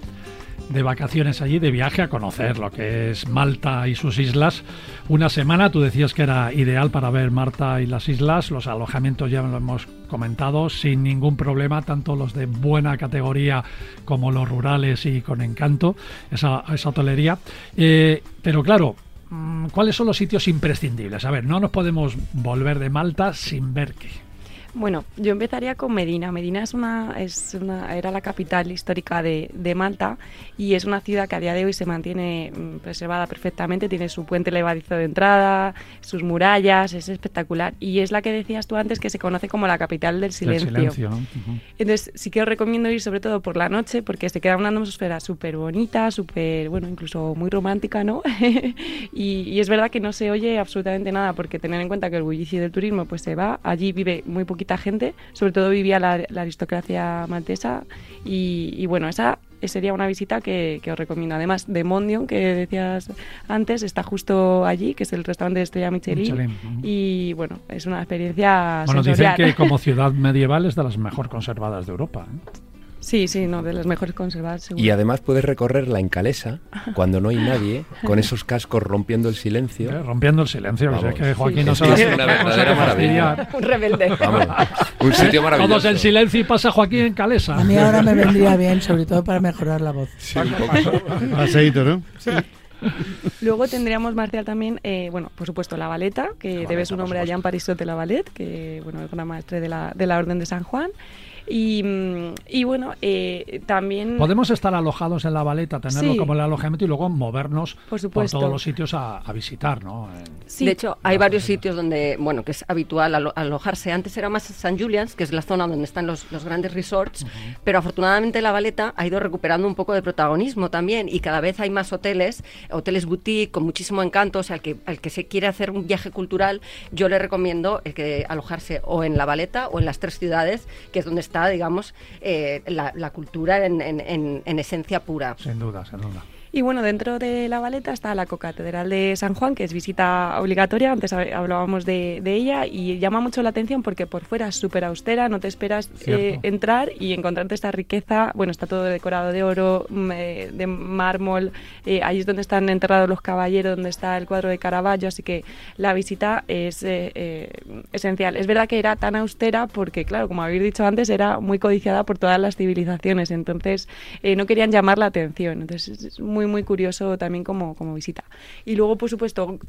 de vacaciones allí, de viaje a conocer lo que es Malta y sus islas. Una semana, tú decías que era ideal para ver Malta y las islas. Los alojamientos ya lo hemos comentado, sin ningún problema, tanto los de buena categoría como los rurales y con encanto, esa, esa hotelería. Eh, pero claro, mm, ¿cuáles son los sitios imprescindibles? A ver, no nos podemos volver de Malta sin ver qué. Bueno, yo empezaría con Medina. Medina es una, es una, era la capital histórica de, de Malta y es una ciudad que a día de hoy se mantiene mm, preservada perfectamente. Tiene su puente levadizo de entrada, sus murallas, es espectacular. Y es la que decías tú antes que se conoce como la capital del El silencio. silencio, ¿no? Ujú. Entonces sí que os recomiendo ir sobre todo por la noche porque se queda una atmósfera súper bonita, súper, bueno, incluso muy romántica, ¿no? y, y es verdad que no se oye absolutamente nada porque tener en cuenta que el bullicio del turismo pues se va, allí vive muy poquita gente, sobre todo vivía la, la aristocracia maltesa y, y bueno, esa sería una visita que, que os recomiendo. Además de Mondion, que decías antes, está justo allí, que es el restaurante de Estrella Michelin. Y bueno, es una experiencia Bueno, dicen que como ciudad medieval es de las mejor conservadas de Europa. ¿eh? Sí, sí, no, de las mejores conservadas. Seguro. Y además puedes recorrerla en calesa, cuando no hay nadie, con esos cascos rompiendo el silencio. Eh, rompiendo el silencio, Vamos. o sea, que Joaquín Sí. no Es va es una verdadera maravilla. Un rebelde. Vamos, un sitio maravilloso. Todos en silencio y pasa Joaquín en calesa. A mí ahora me vendría bien, sobre todo para mejorar la voz. Sí, un poco. Paseíto, ¿no? Luego tendríamos, Marcial, también, eh, bueno, por supuesto, la baleta, que debe su nombre a Jean Parisot de la Ballet, que, bueno, es gran maestre de la, de la Orden de San Juan. Y, y bueno, eh, también... Podemos estar alojados en la baleta, tenerlo Sí. como el alojamiento y luego movernos Por supuesto. todos los sitios a, a visitar, ¿no? En- Sí. De hecho, hay varios sitios donde, bueno, que es habitual alo- alojarse. Antes era más San Julian's, que es la zona donde están los, los grandes resorts, pero afortunadamente la Valeta ha ido recuperando un poco de protagonismo también y cada vez hay más hoteles, hoteles boutique con muchísimo encanto. O sea, al que, al que se quiere hacer un viaje cultural, yo le recomiendo el que alojarse o en la Valeta o en las tres ciudades, que es donde está, digamos, eh, la, la cultura en, en- en- en esencia pura. sin duda, sin duda. Y bueno, dentro de la baleta está la Cocatedral de San Juan, que es visita obligatoria, antes hab- hablábamos de, de ella, y llama mucho la atención porque por fuera es súper austera, no te esperas eh, entrar y encontrarte esta riqueza, bueno, está todo decorado de oro, mm, eh, de mármol, eh, ahí es donde están enterrados los caballeros, donde está el cuadro de Caravaggio, así que la visita es eh, esencial. Es verdad que era tan austera porque, claro, como habéis dicho antes, era muy codiciada por todas las civilizaciones, entonces no querían llamar la atención, entonces es muy, muy curioso también como, como visita. Y luego, por supuesto,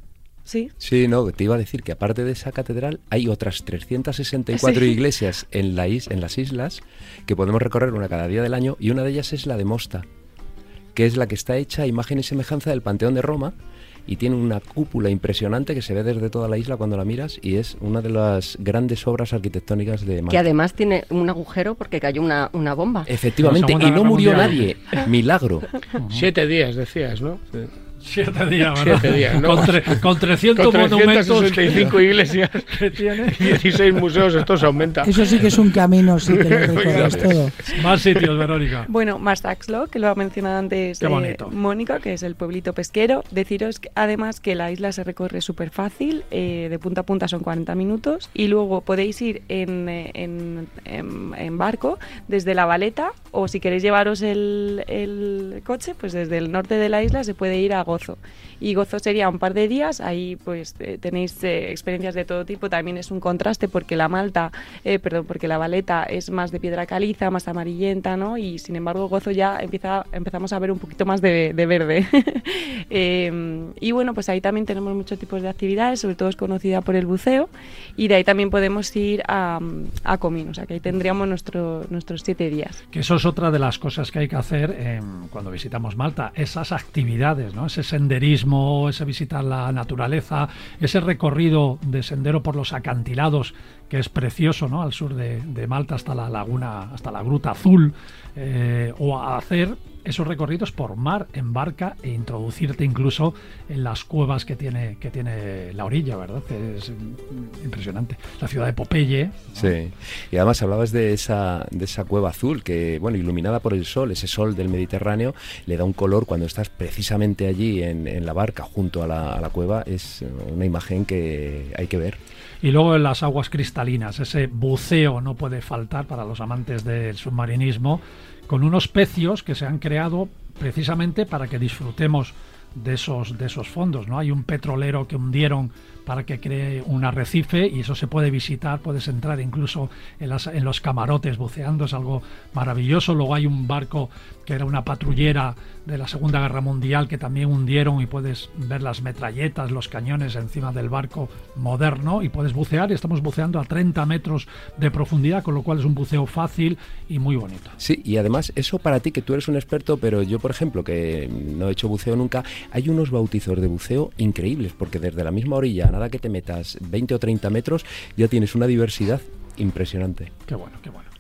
sí. Sí, no, te iba a decir que aparte de esa catedral hay otras 364 Sí. iglesias en, la is- en las islas que podemos recorrer una cada día del año y una de ellas es la de Mosta, que es la que está hecha a imagen y semejanza del Panteón de Roma y tiene una cúpula impresionante que se ve desde toda la isla cuando la miras y es una de las grandes obras arquitectónicas de Que Malta. además tiene un agujero porque cayó una, una bomba. Efectivamente, y no murió Mundial. nadie. Milagro. Siete días, decías, ¿no? Siete días, ¿verdad? Siete días, ¿no? Con, tre- con 300 Con monumentos 365 iglesias que tiene. y 16 museos, esto se aumenta. Eso sí que es un camino, si te lo todo. Más sitios, Verónica. Bueno, Mastaxlo, que lo ha mencionado antes Qué eh. Mónica, que es el pueblito pesquero. Deciros que, además que la isla se recorre súper fácil, eh, de punta a punta son 40 minutos, y luego podéis ir en, eh, en- en- en barco desde la Valeta, o si queréis llevaros el, el coche, pues desde el norte de la isla se puede ir a Gozo. Y Gozo sería un par de días, ahí pues eh, tenéis eh, experiencias de todo tipo, también es un contraste porque la Malta, eh, perdón, porque la Valeta es más de piedra caliza, más amarillenta, ¿no? Y sin embargo Gozo ya empieza, empezamos a ver un poquito más de, de verde. Eh, y bueno, pues ahí también tenemos muchos tipos de actividades, sobre todo es conocida por el buceo, y de ahí también podemos ir a, a Comín, o sea que ahí tendríamos nuestro, nuestros siete días. Que eso es otra de las cosas que hay que hacer em, cuando visitamos Malta, esas actividades, ¿no? Ese senderismo, ese visitar la naturaleza, ese recorrido de sendero por los acantilados, que es precioso, ¿no? Al sur de, de Malta hasta la laguna, hasta la Gruta Azul, eh, o a hacer esos recorridos por mar, en barca e introducirte incluso en las cuevas que tiene, que tiene la orilla, ¿verdad? Es impresionante. La ciudad de Popeye, Sí. Y además hablabas de esa, de esa cueva azul que, bueno, iluminada por el sol, ese sol del Mediterráneo, le da un color cuando estás precisamente allí en, en la barca junto a la, a la cueva. Es una imagen que hay que ver. Y luego en las aguas cristalinas, ese buceo no puede faltar para los amantes del submarinismo, con unos pecios que se han creado precisamente para que disfrutemos de esos, de esos fondos. ¿no? Hay un petrolero que hundieron para que cree un arrecife y eso se puede visitar, puedes entrar incluso en, las, en los camarotes buceando, es algo maravilloso. Luego hay un barco que era una patrullera de la Segunda Guerra Mundial que también hundieron y puedes ver las metralletas, los cañones encima del barco moderno y puedes bucear y estamos buceando a 30 metros de profundidad, con lo cual es un buceo fácil y muy bonito. Sí, y además eso para ti que tú eres un experto, pero yo por ejemplo que no he hecho buceo nunca, hay unos bautizos de buceo increíbles, porque desde la misma orilla, a nada que te metas 20 o 30 metros, ya tienes una diversidad impresionante. Qué bueno, qué bueno.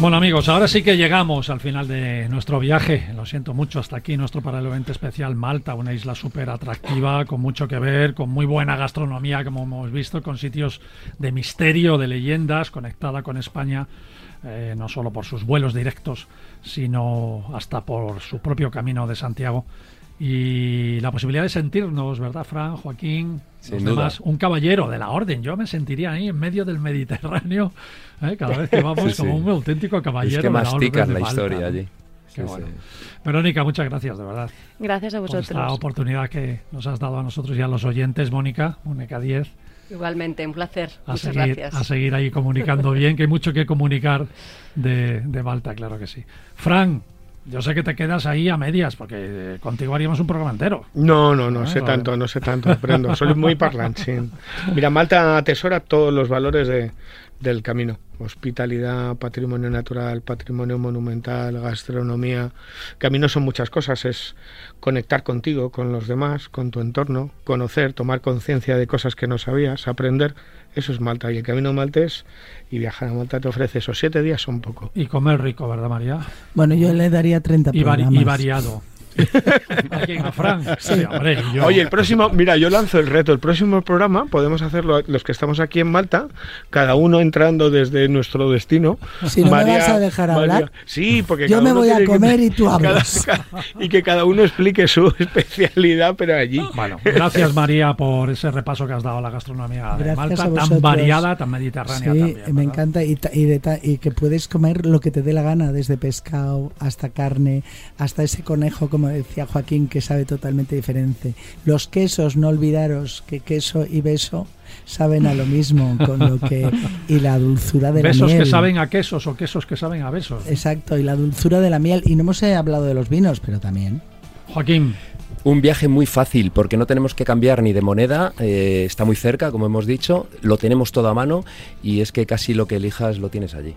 Bueno amigos, ahora sí que llegamos al final de nuestro viaje. Lo siento mucho, hasta aquí nuestro paralelo evento especial Malta, una isla súper atractiva, con mucho que ver, con muy buena gastronomía, como hemos visto, con sitios de misterio, de leyendas, conectada con España eh, no solo por sus vuelos directos, sino hasta por su propio camino de Santiago. Y la posibilidad de sentirnos, ¿verdad, Fran, Joaquín? Sin los duda. demás, un caballero de la orden. Yo me sentiría ahí en medio del Mediterráneo, ¿eh? cada vez que vamos, Sí, como sí. un auténtico caballero. Es que de la orden masticas de la Malta, historia allí. Sí, bueno. sí. Verónica, muchas gracias, de verdad, Gracias a por vosotros. esta oportunidad que nos has dado a nosotros y a los oyentes, Mónica, Mónica 10. Igualmente, un placer. a Muchas seguir, gracias. a seguir ahí comunicando bien, que hay mucho que comunicar de, de Malta, claro que sí. Fran, yo sé que te quedas ahí a medias, porque eh, contigo haríamos un programa entero. No, no, no Ah, sé vale. tanto, no sé tanto, aprendo. Soy muy parlanchín. Mira, Malta atesora todos los valores de, del camino. Hospitalidad, patrimonio natural, patrimonio monumental, gastronomía. Camino son muchas cosas. Es conectar contigo, con los demás, con tu entorno, conocer, tomar conciencia de cosas que no sabías, aprender. Eso es Malta. Y el camino maltés y viajar a Malta te ofrece esos siete días, son poco. Y comer rico, ¿verdad, María? Bueno, yo le daría 30 Y, vari- y variado. ¿A quién? ¿A Fran? Sí, hombre, yo. Oye, el próximo, mira, yo lanzo el reto. El próximo programa podemos hacerlo los que estamos aquí en Malta, cada uno entrando desde nuestro destino. Si no me vas a dejar hablar, sí, porque yo cada me uno voy a que- comer y tú hablas. cada- y que cada uno explique su especialidad, pero allí. Bueno, gracias María por ese repaso que has dado a la gastronomía de Malta, tan variada, tan mediterránea Sí, también. me ¿verdad? encanta y, ta- y, de ta- y que puedes comer lo que te dé la gana, desde pescado hasta carne, hasta ese conejo, como decía Joaquín, que sabe totalmente diferente. Los quesos, no olvidaros que queso y beso saben a lo mismo, con lo que y la dulzura de Besos la miel. que saben a quesos o quesos que saben a besos. Exacto, y la dulzura de la miel. Y no hemos eh, hablado de los vinos, pero también. Joaquín, Un viaje muy fácil porque no tenemos que cambiar ni de moneda, eh, está muy cerca, como hemos dicho, lo tenemos todo a mano y es que casi lo que elijas lo tienes allí.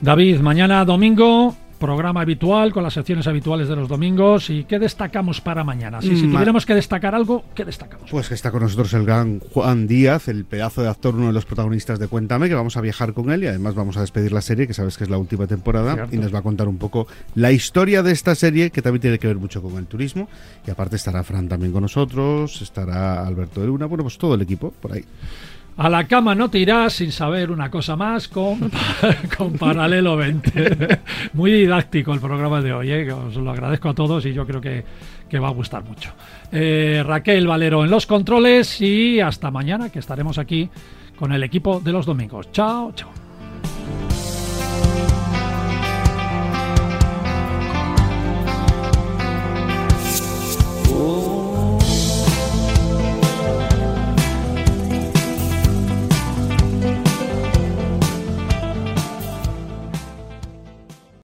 David, mañana domingo, programa habitual con las secciones habituales de los domingos. ¿Y qué destacamos para mañana? Si, si Ma- tuviéramos que destacar algo, ¿qué destacamos? Pues que está con nosotros el gran Juan Díaz, el pedazo de actor, uno de los protagonistas de Cuéntame, que vamos a viajar con él y además vamos a despedir la serie, que sabes que es la última temporada, Cierto. y nos va a contar un poco la historia de esta serie, que también tiene que ver mucho con el turismo. Y aparte estará Fran también con nosotros, estará Alberto de Luna, bueno, pues todo el equipo por ahí. A la cama no te irás sin saber una cosa más con, con Paralelo 20. Muy didáctico el programa de hoy, ¿eh? os lo agradezco a todos y yo creo que, que va a gustar mucho. Eh, Raquel Valero en los controles y hasta mañana que estaremos aquí con el equipo de los domingos. Chao, chao. Oh.